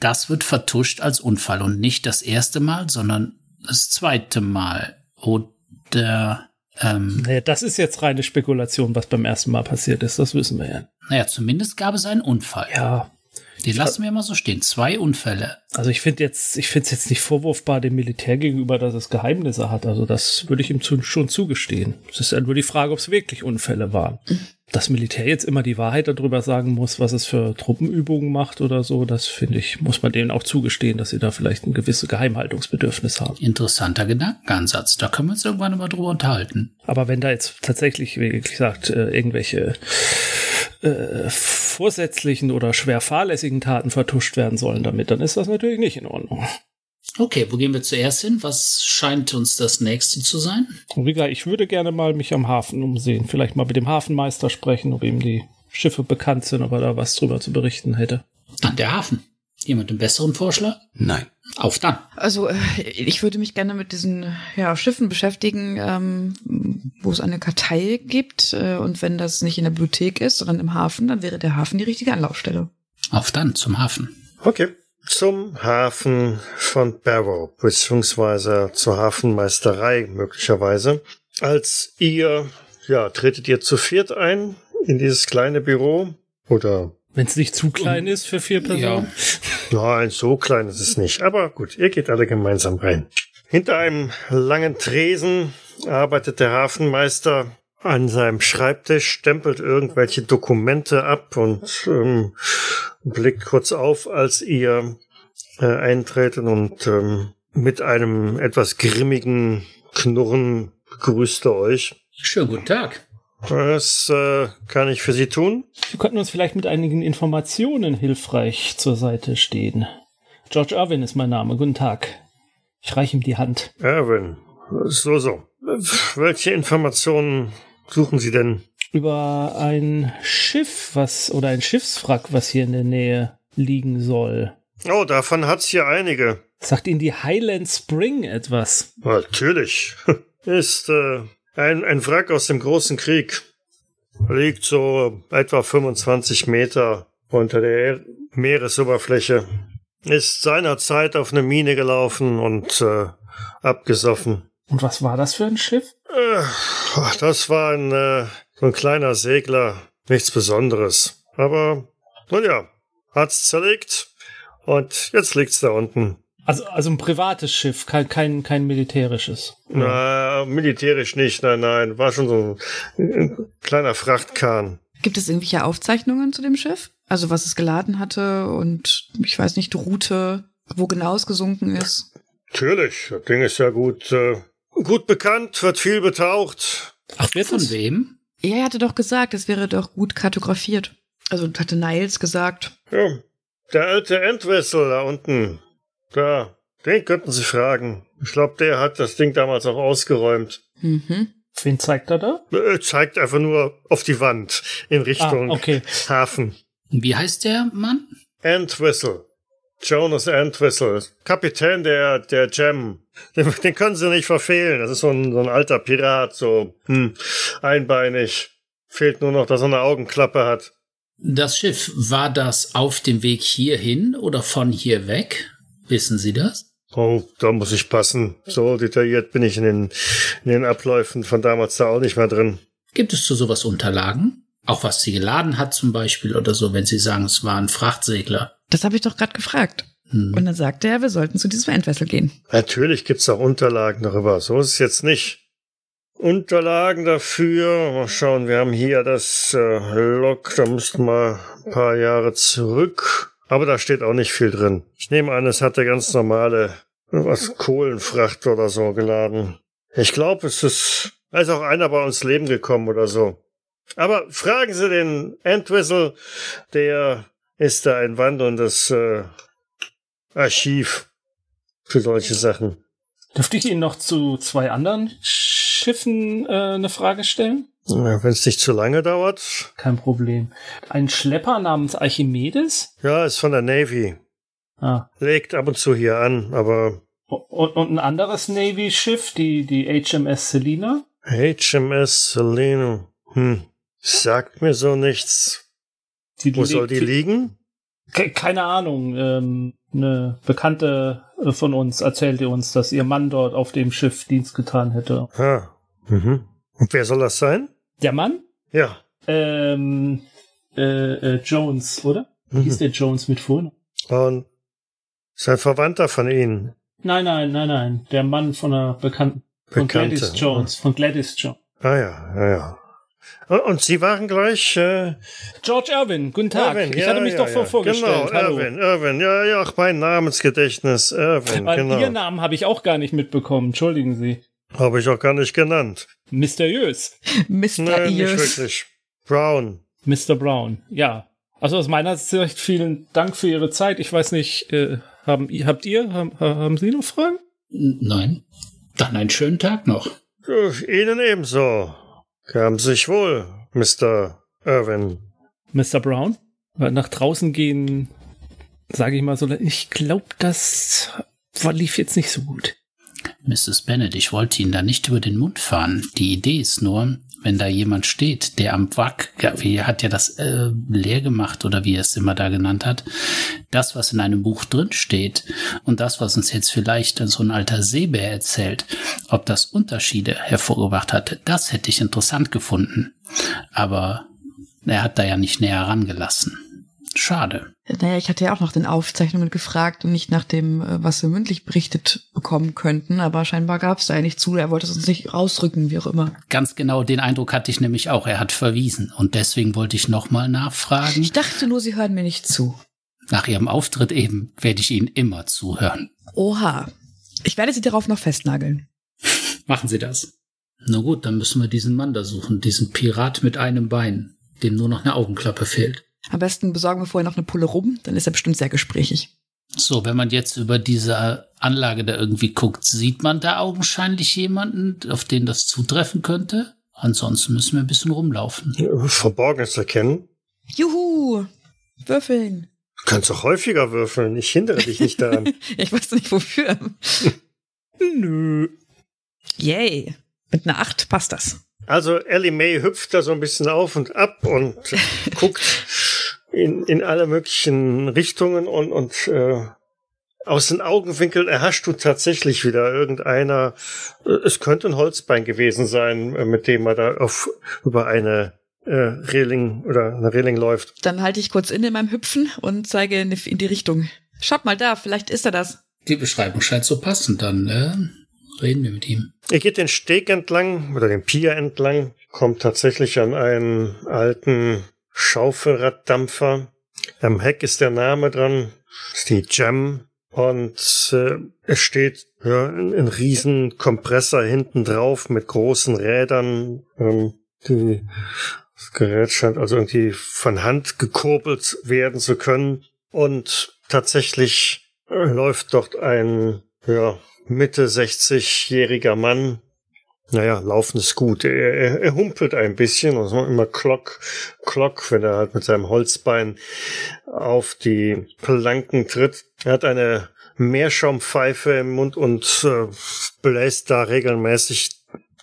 das wird vertuscht als Unfall und nicht das erste Mal, sondern das zweite Mal. Oder, ähm, naja, das ist jetzt reine Spekulation, was beim ersten Mal passiert ist. Das wissen wir ja. naja, zumindest gab es einen Unfall. Ja, Den lassen wir mal so stehen. Zwei Unfälle. also ich finde jetzt, ich finde es jetzt nicht vorwurfbar dem Militär gegenüber, dass es Geheimnisse hat. Also das würde ich ihm zu, schon zugestehen. Es ist ja nur die Frage, ob es wirklich Unfälle waren. Das Militär jetzt immer die Wahrheit darüber sagen muss, was es für Truppenübungen macht oder so, das finde ich, muss man denen auch zugestehen, dass sie da vielleicht ein gewisses Geheimhaltungsbedürfnis haben. Interessanter Gedankenansatz. Da können wir uns irgendwann mal drüber unterhalten. Aber wenn da jetzt tatsächlich, wie gesagt, äh, irgendwelche äh, vorsätzlichen oder schwer fahrlässigen Taten vertuscht werden sollen damit, dann ist das natürlich nicht in Ordnung. Okay, wo gehen wir zuerst hin? Was scheint uns das nächste zu sein? Und wie gesagt, ich würde gerne mal mich am Hafen umsehen. Vielleicht mal mit dem Hafenmeister sprechen, ob ihm die Schiffe bekannt sind, ob er da was drüber zu berichten hätte. Dann der Hafen. Jemand einen besseren Vorschlag? Nein. Auf dann. Also, äh, ich würde mich gerne mit diesen ja, Schiffen beschäftigen, ähm, wo es eine Kartei gibt. Äh, und wenn das nicht in der Bibliothek ist, sondern im Hafen, dann wäre der Hafen die richtige Anlaufstelle. Auf dann zum Hafen. Okay. Zum Hafen von Barrow, beziehungsweise zur Hafenmeisterei möglicherweise. Als ihr, ja, tretet ihr zu viert ein in dieses kleine Büro? Oder, Wenn es nicht zu klein ist für vier Personen. Nein, so klein ist es nicht. Aber gut, ihr geht alle gemeinsam rein. Hinter einem langen Tresen arbeitet der Hafenmeister an seinem Schreibtisch, stempelt irgendwelche Dokumente ab und ähm, blickt kurz auf, als ihr äh, eintreten und ähm, mit einem etwas grimmigen Knurren begrüßt er euch. Schönen guten Tag. Was äh, kann ich für Sie tun? Sie könnten uns vielleicht mit einigen Informationen hilfreich zur Seite stehen. George Irwin ist mein Name. Guten Tag. Ich reiche ihm die Hand. Erwin, so, so. Welche Informationen suchen Sie denn? Über ein Schiff, was oder ein Schiffswrack, was hier in der Nähe liegen soll. Oh, davon hat's hier einige. Sagt Ihnen die Highland Spring etwas? Natürlich. Ist äh, ein, ein Wrack aus dem großen Krieg. liegt so etwa 25 Meter unter der Meeresoberfläche. Ist seinerzeit auf eine Mine gelaufen und äh, abgesoffen. Und was war das für ein Schiff? Äh, das war ein, äh, so ein kleiner Segler. Nichts Besonderes. Aber, nun ja, hat's zerlegt. Und jetzt liegt's da unten. Also, also ein privates Schiff, kein, kein, kein militärisches. Na, militärisch nicht, nein, nein. War schon so ein, ein kleiner Frachtkahn. Gibt es irgendwelche Aufzeichnungen zu dem Schiff? Also was es geladen hatte und ich weiß nicht, Route, wo genau es gesunken ist? Natürlich, das Ding ist ja gut, äh, gut bekannt, wird viel betaucht. Ach, wird Von wem? Ja, er hatte doch gesagt, es wäre doch gut kartografiert. Also hatte Niles gesagt. Ja, der alte Entwessel da unten. Da, den könnten Sie fragen. Ich glaube, der hat das Ding damals auch ausgeräumt. Mhm. Wen zeigt er da? Äh, zeigt einfach nur auf die Wand in Richtung Ah, okay. Hafen. Wie heißt der Mann? Entwistle. Jonas Entwistle. Kapitän der, der Gem. Den, den können sie nicht verfehlen. Das ist so ein, so ein alter Pirat, so hm, einbeinig. Fehlt nur noch, dass er eine Augenklappe hat. Das Schiff, war das auf dem Weg hierhin oder von hier weg? Wissen Sie das? Oh, da muss ich passen. So detailliert bin ich in den, in den Abläufen von damals da auch nicht mehr drin. Gibt es zu sowas Unterlagen? Auch was sie geladen hat zum Beispiel oder so, wenn Sie sagen, es war ein Frachtsegler. Das habe ich doch gerade gefragt. Hm. Und dann sagte er, wir sollten zu diesem Endwessel gehen. Natürlich gibt's auch Unterlagen darüber. So ist es jetzt nicht. Unterlagen dafür. Mal schauen, wir haben hier das äh, Log, da müssten wir ein paar Jahre zurück. Aber da steht auch nicht viel drin. Ich nehme an, es hat der ganz normale was Kohlenfracht oder so geladen. Ich glaube, es ist, da ist auch einer bei uns Leben gekommen oder so. Aber fragen Sie den Entwistle, der ist da ein wandelndes äh, Archiv für solche Sachen. Dürfte ich Ihnen noch zu zwei anderen Schiffen äh, eine Frage stellen? Wenn es nicht zu lange dauert. Kein Problem. Ein Schlepper namens Archimedes? Ja, ist von der Navy. Ah. Legt ab und zu hier an, aber Und, und ein anderes Navy-Schiff, die, die HMS Selina? HMS Selene. Hm. Sagt mir so nichts. Die Wo soll die liegt- liegen? Ke- Keine Ahnung. Ähm, eine Bekannte äh, von uns erzählte uns, dass ihr Mann dort auf dem Schiff Dienst getan hätte. Ah. Mhm. Und wer soll das sein? Der Mann? Ja. Ähm, äh, äh, Jones, oder? Wie hieß Mhm. der Jones mit vorne? Und ist ein Verwandter von Ihnen. Nein, nein, nein, nein. Der Mann von einer Bekannten. Von Bekannte. Gladys Jones. Von Gladys Jones. Ah ja, ja, ja. Und- Und Sie waren gleich äh, George Irwin, guten Tag. Irwin, ich ja, hatte mich ja, doch ja. vor vorgestellt. Genau, Hallo. Irwin, Irwin. Ja, ja, auch mein Namensgedächtnis. Irwin, Weil genau. Ihren Namen habe ich auch gar nicht mitbekommen. Entschuldigen Sie. Habe ich auch gar nicht genannt. Mysteriös. Mr. Nein, nicht wirklich. Brown. Mr. Brown. Ja. Also aus meiner Sicht vielen Dank für Ihre Zeit. Ich weiß nicht, äh, haben, habt ihr, haben, haben Sie noch Fragen? Nein. Dann einen schönen Tag noch. Äh, Ihnen ebenso. Sie sich wohl, Mr. Irwin. Mr. Brown? Weil Nach draußen gehen, sage ich mal so, ich glaube, das war, lief jetzt nicht so gut. Mrs. Bennet, ich wollte Ihnen da nicht über den Mund fahren. Die Idee ist nur, wenn da jemand steht, der am Wrack, ja, wie hat ja das äh, leer gemacht oder wie er es immer da genannt hat, das, was in einem Buch drin steht und das, was uns jetzt vielleicht so ein alter Seebär erzählt, ob das Unterschiede hervorgebracht hat, das hätte ich interessant gefunden. Aber er hat da ja nicht näher rangelassen. Schade. Naja, ich hatte ja auch nach den Aufzeichnungen gefragt und nicht nach dem, äh, was wir mündlich berichtet bekommen könnten, aber scheinbar gab es da ja nicht zu. Er wollte es uns nicht rausrücken, wie auch immer. Ganz genau den Eindruck hatte ich nämlich auch. Er hat verwiesen. Und deswegen wollte ich nochmal nachfragen. Ich dachte nur, sie hören mir nicht zu. Nach Ihrem Auftritt eben werde ich Ihnen immer zuhören. Oha. Ich werde sie darauf noch festnageln. Machen Sie das. Na gut, dann müssen wir diesen Mann da suchen. Diesen Pirat mit einem Bein, dem nur noch eine Augenklappe fehlt. Am besten besorgen wir vorher noch eine Pulle rum, dann ist er bestimmt sehr gesprächig. So, wenn man jetzt über diese Anlage da irgendwie guckt, sieht man da augenscheinlich jemanden, auf den das zutreffen könnte? Ansonsten müssen wir ein bisschen rumlaufen. Verborgenes erkennen. Juhu! Würfeln. Du kannst auch häufiger würfeln. Ich hindere dich nicht daran. Ich weiß nicht wofür. Nö. Yay. Mit einer 8 passt das. Also Ellie May hüpft da so ein bisschen auf und ab und guckt in, in alle möglichen Richtungen und, und äh, aus den Augenwinkeln erhascht du tatsächlich wieder irgendeiner. äh, Es könnte ein Holzbein gewesen sein, äh, mit dem er da auf über eine äh, Reling oder eine Reling läuft. Dann halte ich kurz inne in meinem Hüpfen und zeige in die, in die Richtung. Schaut mal da, vielleicht ist er das. Die Beschreibung scheint so passend, dann äh, reden wir mit ihm. Er geht den Steg entlang oder den Pier entlang, kommt tatsächlich an einen alten Schaufelraddampfer. Am Heck ist der Name dran, ist die Jam. Und äh, es steht ja, ein, ein riesen Kompressor hinten drauf mit großen Rädern. Ähm, die, das Gerät scheint also irgendwie von Hand gekurbelt werden zu können. Und tatsächlich äh, läuft dort ein ja, Mitte 60-jähriger Mann naja, laufen ist gut. Er, er, er humpelt ein bisschen und also immer Klock, Klock, wenn er halt mit seinem Holzbein auf die Planken tritt. Er hat eine Meerschaumpfeife im Mund und äh, bläst da regelmäßig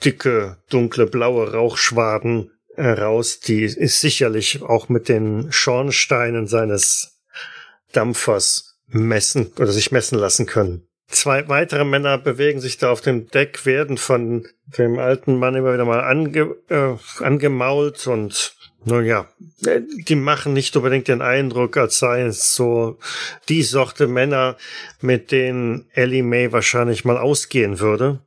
dicke, dunkle, blaue Rauchschwaden heraus, die ist sicherlich auch mit den Schornsteinen seines Dampfers messen oder sich messen lassen können. Zwei weitere Männer bewegen sich da auf dem Deck, werden von dem alten Mann immer wieder mal ange, äh, angemault und nun ja, äh, die machen nicht unbedingt den Eindruck, als seien es so die Sorte Männer, mit denen Ellie May wahrscheinlich mal ausgehen würde.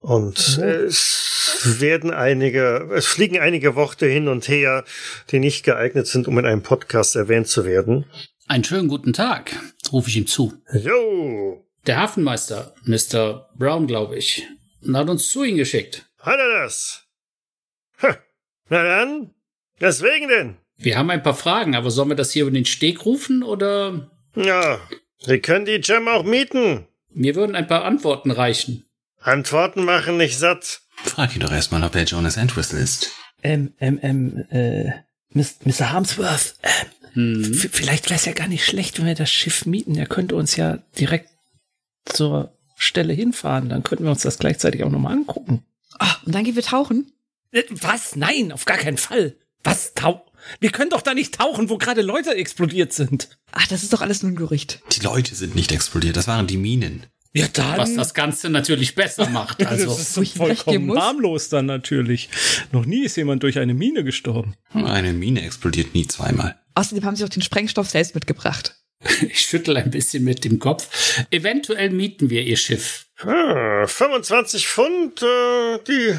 Und es werden einige, es fliegen einige Worte hin und her, die nicht geeignet sind, um in einem Podcast erwähnt zu werden. Einen schönen guten Tag, rufe ich ihm zu. Jo, Der Hafenmeister, Mr. Brown, glaube ich, hat uns zu Ihnen geschickt. hat er das? Na dann, weswegen denn? Wir haben ein paar Fragen, aber sollen wir das hier über den Steg rufen oder Ja, Sie können die Gem auch mieten. mir würden ein paar Antworten reichen? Antworten machen nicht satt. Frag ihn doch erstmal, ob er Jonas Entwistle ist. Ähm, ähm, ähm, äh, Mr. Harmsworth, ähm, Hm. vielleicht wäre es ja gar nicht schlecht, wenn wir das Schiff mieten. Er könnte uns ja direkt zur Stelle hinfahren. Dann könnten wir uns das gleichzeitig auch nochmal angucken. Ah, und dann gehen wir tauchen. Äh, Was? Nein, auf gar keinen Fall. Was? Tau wir können doch da nicht tauchen, wo gerade Leute explodiert sind. Ach, das ist doch alles nur ein Gerücht. Die Leute sind nicht explodiert, das waren die Minen. Ja, dann. Was das Ganze natürlich besser macht. Also, das ist vollkommen harmlos dann natürlich. Noch nie ist jemand durch eine Mine gestorben. Eine Mine explodiert nie zweimal. Außerdem haben sie auch den Sprengstoff selbst mitgebracht. ich schüttel ein bisschen mit dem Kopf. Eventuell mieten wir Ihr Schiff. Ah, 25 Pfund äh, die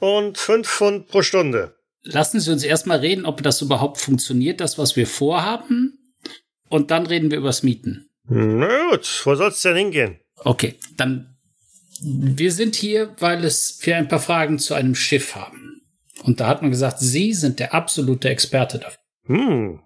und 5 Pfund pro Stunde. Lassen Sie uns erstmal reden, ob das überhaupt funktioniert, das, was wir vorhaben. Und dann reden wir übers Mieten. Na gut, wo soll's denn hingehen? Okay, dann. Wir sind hier, weil es wir ein paar Fragen zu einem Schiff haben. Und da hat man gesagt, Sie sind der absolute Experte dafür. Hm.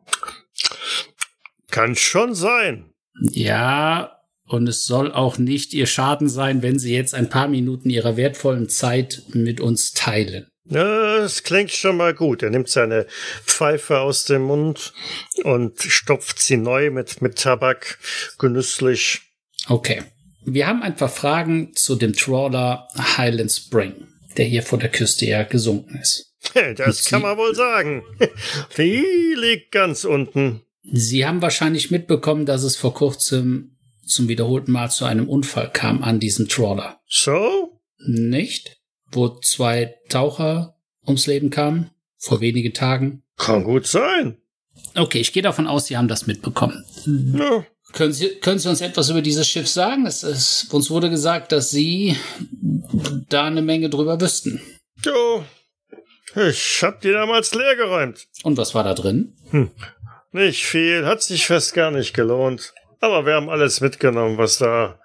Kann schon sein. Ja, und es soll auch nicht Ihr Schaden sein, wenn Sie jetzt ein paar Minuten Ihrer wertvollen Zeit mit uns teilen. Das klingt schon mal gut. Er nimmt seine Pfeife aus dem Mund und stopft sie neu mit, mit Tabak genüsslich. Okay. Wir haben ein paar Fragen zu dem Trawler Highland Spring, der hier vor der Küste ja gesunken ist. Das kann man wohl sagen. Die liegt ganz unten. Sie haben wahrscheinlich mitbekommen, dass es vor kurzem zum wiederholten Mal zu einem Unfall kam an diesem Trawler. So? Nicht? Wo zwei Taucher ums Leben kamen? Vor wenigen Tagen? Kann gut sein. Okay, ich gehe davon aus, Sie haben das mitbekommen. Ja, Können Sie, können Sie uns etwas über dieses Schiff sagen? Es ist, uns wurde gesagt, dass Sie da eine Menge drüber wüssten. jo. Ich hab die damals leer geräumt. Und was war da drin? Nicht viel, hat sich fast gar nicht gelohnt. Aber wir haben alles mitgenommen, was da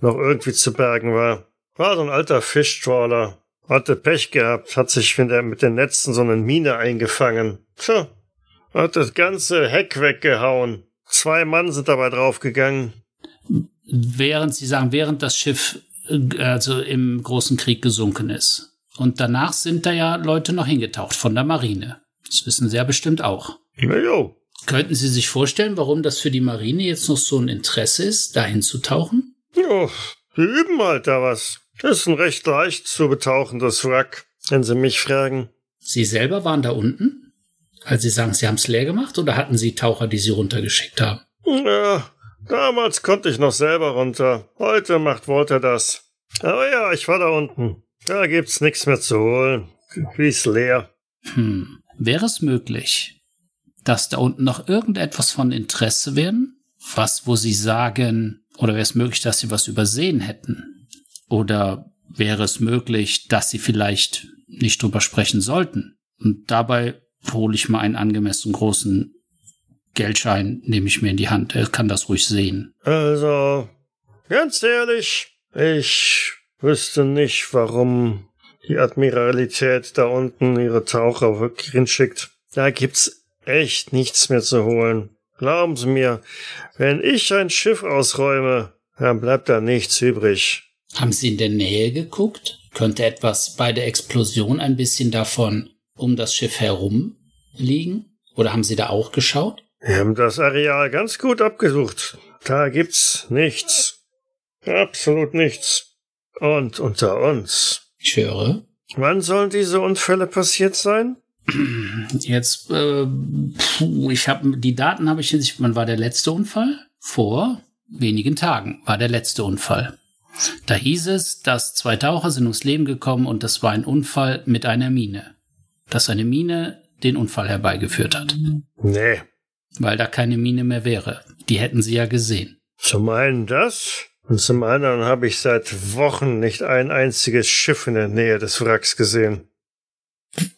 noch irgendwie zu bergen war. War so ein alter Fischtrawler. Hatte Pech gehabt, hat sich mit, den Netzen so eine Mine eingefangen. Tja, hat das ganze Heck weggehauen. Zwei Mann sind dabei draufgegangen. Während Sie sagen, während das Schiff äh, also im großen Krieg gesunken ist. Und danach sind da ja Leute noch hingetaucht von der Marine. Das wissen Sie ja bestimmt auch. Jo, Könnten Sie sich vorstellen, warum das für die Marine jetzt noch so ein Interesse ist, dahin zu tauchen? jo, die üben halt da was. Das ist ein recht leicht zu betauchendes Wrack. wenn Sie mich fragen. Sie selber waren da unten? Als Sie sagen, Sie haben es leer gemacht oder hatten Sie Taucher, die Sie runtergeschickt haben? Ja, damals konnte ich noch selber runter. Heute macht Walter das. Aber ja, ich war da unten. Da gibt's nichts mehr zu holen. Wie ist leer. Hm. Wäre es möglich, dass da unten noch irgendetwas von Interesse wäre? Was, wo Sie sagen, oder wäre es möglich, dass Sie was übersehen hätten? Oder wäre es möglich, dass Sie vielleicht nicht drüber sprechen sollten? Und dabei hole ich mal einen angemessen großen Geldschein, nehme ich mir in die Hand. Er kann das ruhig sehen. Also, ganz ehrlich, ich wüsste nicht, warum die Admiralität da unten ihre Taucher wirklich hinschickt. Da gibt's echt nichts mehr zu holen. Glauben Sie mir, wenn ich ein Schiff ausräume, dann bleibt da nichts übrig. Haben Sie in der Nähe geguckt? Könnte etwas bei der Explosion ein bisschen davon um das Schiff herum liegen? Oder haben Sie da auch geschaut? Wir haben das Areal ganz gut abgesucht. Da gibt's nichts. Absolut nichts. Und unter uns. Ich höre. Wann sollen diese Unfälle passiert sein? Jetzt, äh, puh, ich habe die Daten habe ich jetzt. Wann war der letzte Unfall? Vor wenigen Tagen war der letzte Unfall. Da hieß es, dass zwei Taucher sind ums Leben gekommen und das war ein Unfall mit einer Mine. Dass eine Mine den Unfall herbeigeführt hat. Nee. Weil da keine Mine mehr wäre. Die hätten sie ja gesehen. Zum einen das und zum anderen habe ich seit Wochen nicht ein einziges Schiff in der Nähe des Wracks gesehen.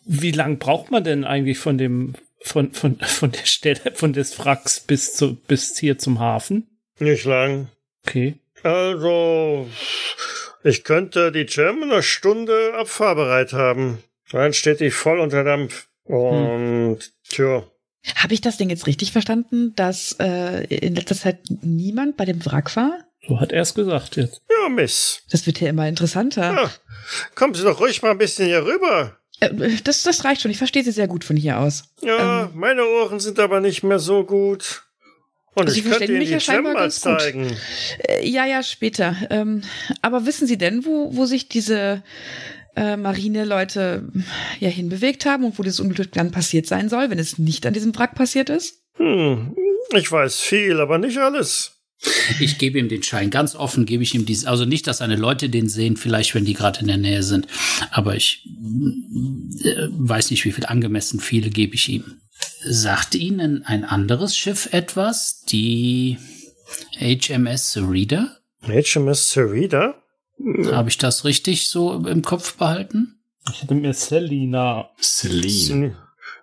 Wie lang braucht man denn eigentlich von dem, von, von, von der Stelle, von des Wracks bis zu, bis hier zum Hafen? Nicht lang. Okay. Also, ich könnte die Gem in einer Stunde abfahrbereit haben. Dann steht die voll unter Dampf. Und, tja, Habe ich das Ding jetzt richtig verstanden, dass äh, in letzter Zeit niemand bei dem Wrack war? So hat er es gesagt jetzt. ja, Miss. Das wird ja immer interessanter. Ja, kommen Sie doch ruhig mal ein bisschen hier rüber. Äh, das, das reicht schon. Ich verstehe sie sehr gut von hier aus. Ja, meine Ohren sind aber nicht mehr so gut. Und Sie ich könnte Ihnen mich die ja zeigen. Äh, ja, ja, später. Ähm, aber wissen Sie denn, wo, wo sich diese äh, Marineleute ja hinbewegt haben und wo dieses Unglück dann passiert sein soll, wenn es nicht an diesem Wrack passiert ist? Hm, ich weiß viel, aber nicht alles. Ich gebe ihm den Schein. Ganz offen gebe ich ihm dies. Also nicht, dass seine Leute den sehen, vielleicht wenn die gerade in der Nähe sind. Aber ich äh, weiß nicht, wie viel angemessen viele gebe ich ihm. Sagt Ihnen ein anderes Schiff etwas? Die HMS Reader? HMS Cerida? Habe ich das richtig so im Kopf behalten? Ich hatte mir Selina. Celine.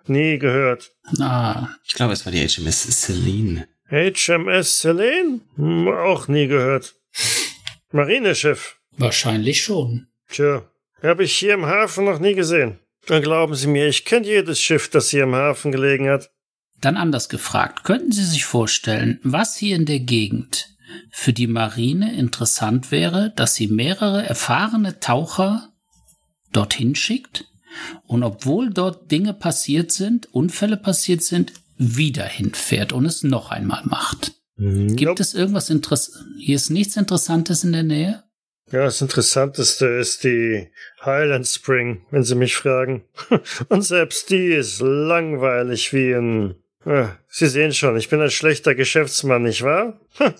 Nie gehört. Ah, Ich glaube, es war die HMS Celine. HMS Selene? Hm, auch nie gehört. Marineschiff. wahrscheinlich schon. Tja, habe ich hier im Hafen noch nie gesehen. Dann glauben Sie mir, ich kenne jedes Schiff, das hier im Hafen gelegen hat. Dann anders gefragt, könnten Sie sich vorstellen, was hier in der Gegend für die Marine interessant wäre, dass sie mehrere erfahrene Taucher dorthin schickt und obwohl dort Dinge passiert sind, Unfälle passiert sind, wieder hinfährt und es noch einmal macht? Gibt Nope. es irgendwas Interessantes? Hier ist nichts Interessantes in der Nähe? Ja, das Interessanteste ist die Highland Spring, wenn Sie mich fragen. Und selbst die ist langweilig wie ein... Ah, Sie sehen schon, ich bin ein schlechter Geschäftsmann, nicht wahr?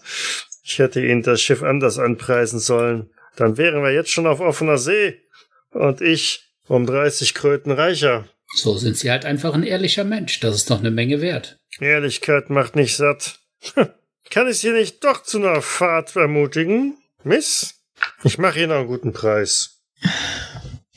Ich hätte Ihnen das Schiff anders anpreisen sollen. Dann wären wir jetzt schon auf offener See. Und ich um 30 Kröten reicher. So sind Sie halt einfach ein ehrlicher Mensch. Das ist doch eine Menge wert. Ehrlichkeit macht nicht satt. Kann ich Sie nicht doch zu einer Fahrt ermutigen? Miss? Ich mache Ihnen einen guten Preis.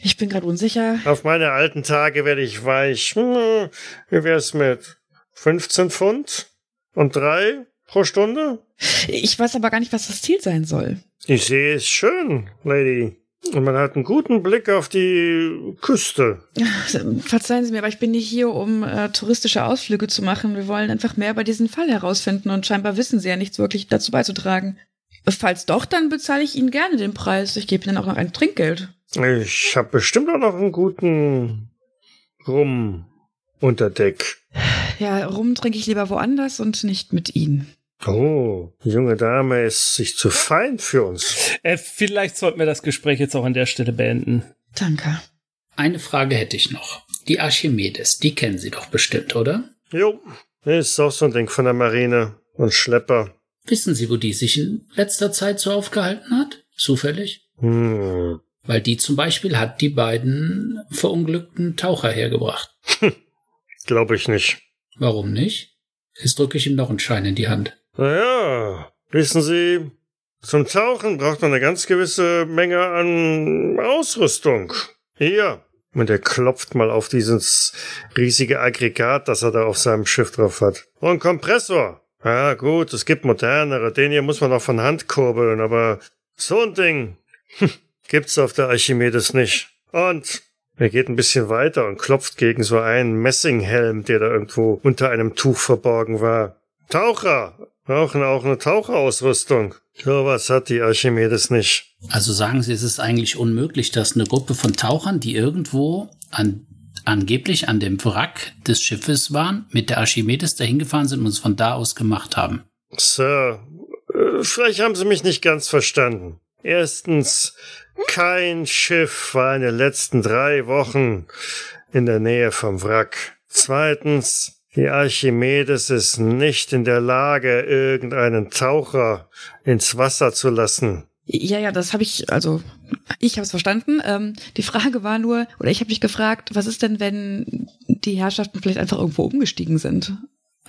Ich bin gerade unsicher. Auf meine alten Tage werde ich weich. Hm, Wie wär's mit 15 Pfund und drei pro Stunde? Ich weiß aber gar nicht, was das Ziel sein soll. Die See ist schön, Lady. Und man hat einen guten Blick auf die Küste. Verzeihen Sie mir, aber ich bin nicht hier, um äh, touristische Ausflüge zu machen. Wir wollen einfach mehr über diesen Fall herausfinden und scheinbar wissen Sie ja nichts wirklich dazu beizutragen. Falls doch, dann bezahle ich Ihnen gerne den Preis. Ich gebe Ihnen auch noch ein Trinkgeld. Ich habe bestimmt auch noch einen guten Rum unter Deck. Ja, rum trinke ich lieber woanders und nicht mit Ihnen. Oh, die junge Dame ist sich zu fein für uns. Äh, vielleicht sollten wir das Gespräch jetzt auch an der Stelle beenden. Danke. eine Frage hätte ich noch. Die Archimedes, die kennen Sie doch bestimmt, oder? Jo, ist auch so ein Ding von der Marine und Schlepper. Wissen Sie, wo die sich in letzter Zeit so aufgehalten hat? Zufällig? Hm. Weil die zum Beispiel hat die beiden verunglückten Taucher hergebracht. Glaube ich nicht. Warum nicht? Jetzt drücke ich ihm noch einen Schein in die Hand. Naja, wissen Sie, zum Tauchen braucht man eine ganz gewisse Menge an Ausrüstung. Hier. Und er klopft mal auf dieses riesige Aggregat, das er da auf seinem Schiff drauf hat. Und Kompressor. Ja, gut, es gibt modernere. Den hier muss man auch von Hand kurbeln, aber so ein Ding hm, gibt's auf der Archimedes nicht. Und er geht ein bisschen weiter und klopft gegen so einen Messinghelm, der da irgendwo unter einem Tuch verborgen war. Taucher! Brauchen auch eine Taucherausrüstung. Sowas hat die Archimedes nicht. Also sagen Sie, es ist eigentlich unmöglich, dass eine Gruppe von Tauchern, die irgendwo an, angeblich an dem Wrack des Schiffes waren, mit der Archimedes dahin gefahren sind und es von da aus gemacht haben. Sir, äh, vielleicht haben Sie mich nicht ganz verstanden. Erstens, kein Schiff war in den letzten drei Wochen in der Nähe vom Wrack. Zweitens, die Archimedes ist nicht in der Lage, irgendeinen Taucher ins Wasser zu lassen. Ja, ja, das habe ich, also ich habe es verstanden. Ähm, die Frage war nur, oder ich habe mich gefragt, was ist denn, wenn die Herrschaften vielleicht einfach irgendwo umgestiegen sind?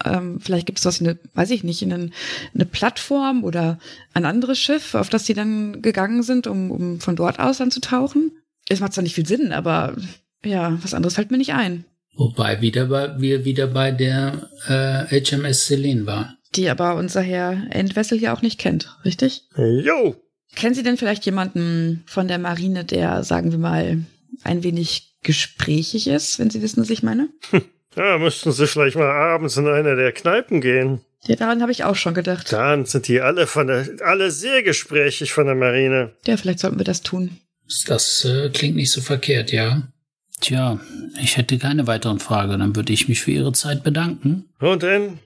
Ähm, vielleicht gibt es was, eine, weiß ich nicht, eine, eine Plattform oder ein anderes Schiff, auf das sie dann gegangen sind, um, um von dort aus dann zu tauchen. Es macht zwar nicht viel Sinn, aber ja, was anderes fällt mir nicht ein. Wobei wieder bei, wir wieder bei der äh, HMS Celine waren. Die aber unser Herr Endwessel hier auch nicht kennt, richtig? Jo! Kennen Sie denn vielleicht jemanden von der Marine, der, sagen wir mal, ein wenig gesprächig ist, wenn Sie wissen, was ich meine? Ja, müssten Sie vielleicht mal abends in eine der Kneipen gehen. Ja, daran habe ich auch schon gedacht. Dann sind die alle von der, alle sehr gesprächig von der Marine. Ja, vielleicht sollten wir das tun. Das äh, klingt nicht so verkehrt, ja. Tja, ich hätte keine weiteren Fragen. Dann würde ich mich für Ihre Zeit bedanken. Und denn?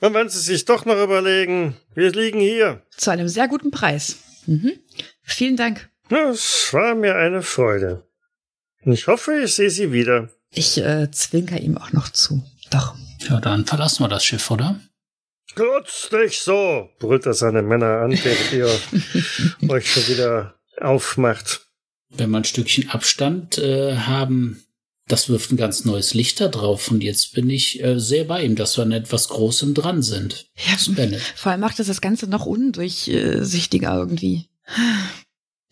Und wenn Sie sich doch noch überlegen, wir liegen hier. Zu einem sehr guten Preis. Mhm. Vielen Dank. Es war mir eine Freude. Ich hoffe, ich sehe Sie wieder. Ich äh, zwinker ihm auch noch zu. Doch. Ja, dann verlassen wir das Schiff, oder? Glotz nicht so, brüllt er seine Männer an, während ihr euch schon wieder aufmacht. Wenn wir ein Stückchen Abstand äh, haben, das wirft ein ganz neues Licht da drauf. Und jetzt bin ich äh, sehr bei ihm, dass wir an etwas Großem dran sind. Ja, Bennett. vor allem macht es das Ganze noch undurchsichtiger irgendwie.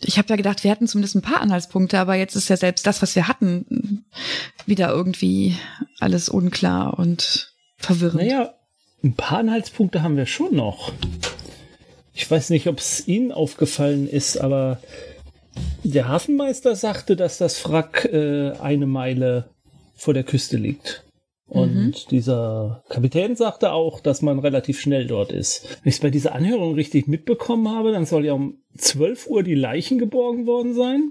Ich habe ja gedacht, wir hätten zumindest ein paar Anhaltspunkte, aber jetzt ist ja selbst das, was wir hatten, wieder irgendwie alles unklar und verwirrend. Naja, ein paar Anhaltspunkte haben wir schon noch. Ich weiß nicht, ob es Ihnen aufgefallen ist, aber der Hafenmeister sagte, dass das Wrack äh, eine Meile vor der Küste liegt. Und Mhm. dieser Kapitän sagte auch, dass man relativ schnell dort ist. Wenn ich es bei dieser Anhörung richtig mitbekommen habe, dann soll ja um 12 Uhr die Leichen geborgen worden sein.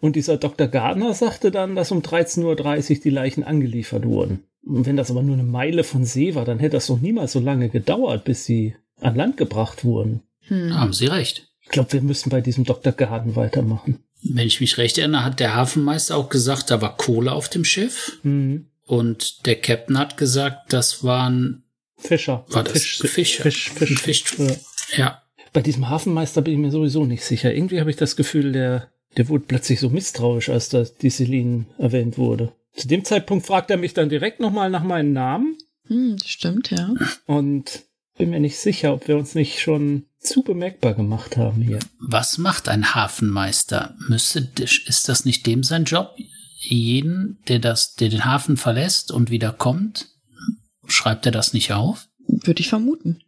Und dieser Dr. Gardner sagte dann, dass um 13.30 Uhr die Leichen angeliefert wurden. Und wenn das aber nur eine Meile von See war, dann hätte das doch niemals so lange gedauert, bis sie an Land gebracht wurden. Hm. Haben Sie recht. Ich glaube, wir müssen bei diesem Dr. Garden weitermachen. Wenn ich mich recht erinnere, hat der Hafenmeister auch gesagt, da war Kohle auf dem Schiff. Mhm. Und der Captain hat gesagt, das waren Fischer. War das Fisch, Fische? Fisch, Fisch. Fisch. Ja. ja. Bei diesem Hafenmeister bin ich mir sowieso nicht sicher. Irgendwie habe ich das Gefühl, der, der wurde plötzlich so misstrauisch, als da die Celine erwähnt wurde. Zu dem Zeitpunkt fragt er mich dann direkt nochmal nach meinem Namen Hm, stimmt, ja. und bin mir nicht sicher, ob wir uns nicht schon zu bemerkbar gemacht haben hier. Was macht ein Hafenmeister? Müsste, ist das nicht dem sein Job? Jeden, der das, der den Hafen verlässt und wieder kommt, schreibt er das nicht auf? Würde ich vermuten.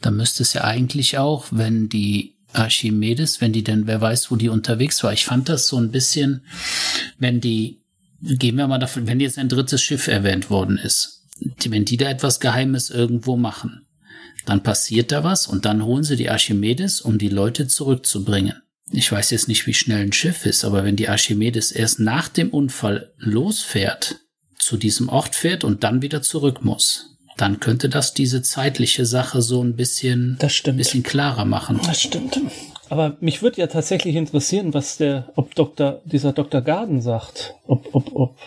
Dann müsste es ja eigentlich auch, wenn die Archimedes, wenn die denn, wer weiß, wo die unterwegs war. Ich fand das so ein bisschen, wenn die, gehen wir mal davon, wenn jetzt ein drittes Schiff erwähnt worden ist, die, wenn die da etwas Geheimes irgendwo machen, dann passiert da was und dann holen sie die Archimedes, um die Leute zurückzubringen. Ich weiß jetzt nicht, wie schnell ein Schiff ist, aber wenn die Archimedes erst nach dem Unfall losfährt, zu diesem Ort fährt und dann wieder zurück muss, dann könnte das diese zeitliche Sache so ein bisschen, Das stimmt. ein bisschen klarer machen. Das stimmt. Aber mich würde ja tatsächlich interessieren, was der, ob Dr., dieser Dr. Garden sagt. Ob, ob, ob,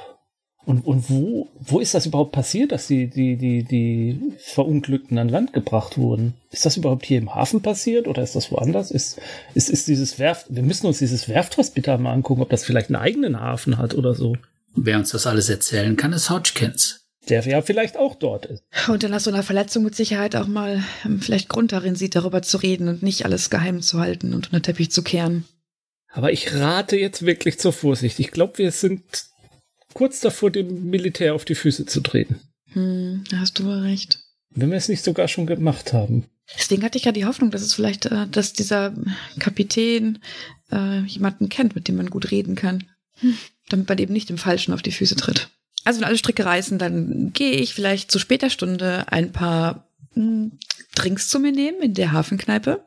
und, und wo, wo ist das überhaupt passiert, dass die, die, die, die Verunglückten an Land gebracht wurden? Ist das überhaupt hier im Hafen passiert oder ist das woanders? Ist, ist, ist dieses Werft, wir müssen uns dieses Werfthospital mal angucken, ob das vielleicht einen eigenen Hafen hat oder so. Wer uns das alles erzählen kann, ist Hodgkins. Der ja vielleicht auch dort ist. Und dann nach so einer Verletzung mit Sicherheit auch mal ähm, vielleicht Grund darin sieht, darüber zu reden und nicht alles geheim zu halten und unter den Teppich zu kehren. Aber ich rate jetzt wirklich zur Vorsicht. Ich glaube, wir sind kurz davor, dem Militär auf die Füße zu treten. Hm, da hast du wohl recht. Wenn wir es nicht sogar schon gemacht haben. Deswegen hatte ich ja die Hoffnung, dass es vielleicht, äh, dass dieser Kapitän äh, jemanden kennt, mit dem man gut reden kann. Hm, damit man eben nicht dem Falschen auf die Füße tritt. Also wenn alle Stricke reißen, dann gehe ich vielleicht zu später Stunde ein paar Drinks zu mir nehmen in der Hafenkneipe.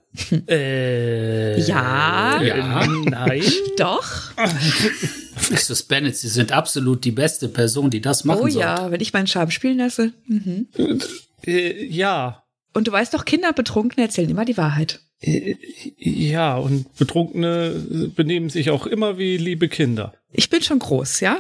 Äh, Ja. ja. Nein. Doch. Mrs. Bennett, Sie sind absolut die beste Person, die das machen Oh sollte. ja, wenn ich meinen Charme spielen lasse. Mhm. Äh, ja. Und du weißt doch, Kinder betrunken erzählen immer die Wahrheit. Äh, Ja, und Betrunkene benehmen sich auch immer wie liebe Kinder. Ich bin schon groß, ja?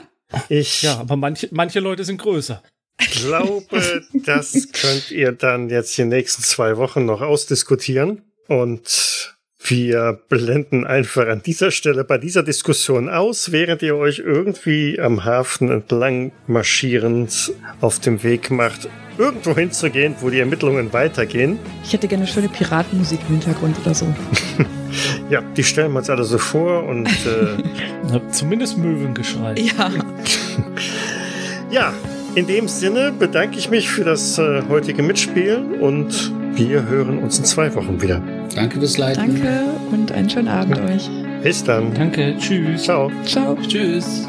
Ich Ja, aber manche, manche Leute sind größer. Glaube, das könnt ihr dann jetzt die nächsten zwei Wochen noch ausdiskutieren. Und wir blenden einfach an dieser Stelle bei dieser Diskussion aus, während ihr euch irgendwie am Hafen entlang marschierend auf dem Weg macht, irgendwo hinzugehen, wo die Ermittlungen weitergehen. Ich hätte gerne schöne Piratenmusik im Hintergrund oder so. Ja, die stellen wir uns alle so vor und äh, zumindest Möwengeschrei. Ja. ja, in dem Sinne bedanke ich mich für das äh, heutige Mitspielen und wir hören uns in zwei Wochen wieder. Danke fürs Leiten. Danke und einen schönen Abend euch. Bis dann. Danke, tschüss. Ciao. Ciao. Tschüss.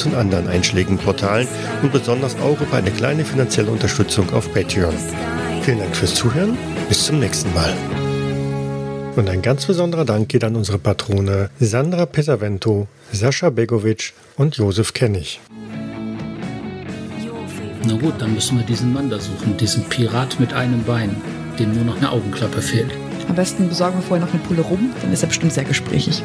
und anderen einschlägigen Portalen und besonders auch über eine kleine finanzielle Unterstützung auf Patreon. Vielen Dank fürs Zuhören, bis zum nächsten Mal. Und ein ganz besonderer Dank geht an unsere Patrone Sandra Pesavento, Sascha Begovic und Josef Kennig. Na gut, dann müssen wir diesen Mann da suchen, diesen Pirat mit einem Bein, dem nur noch eine Augenklappe fehlt. Am besten besorgen wir vorher noch eine Pulle rum, dann ist er bestimmt sehr gesprächig.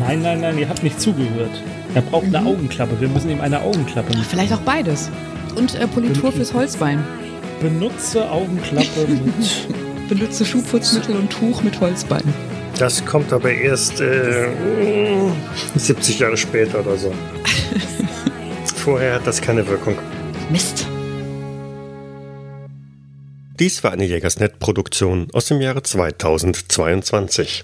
Nein, nein, nein, ihr habt nicht zugehört. Er braucht eine Augenklappe. Wir müssen ihm eine Augenklappe machen. Vielleicht auch beides. Und äh, Politur fürs Holzbein. Benutze Augenklappe mit. Benutze Schuhputzmittel und Tuch mit Holzbein. Das kommt aber erst äh, 70 Jahre später oder so. Vorher hat das keine Wirkung. Mist. Dies war eine Jägersnet-Produktion aus dem Jahre 2022.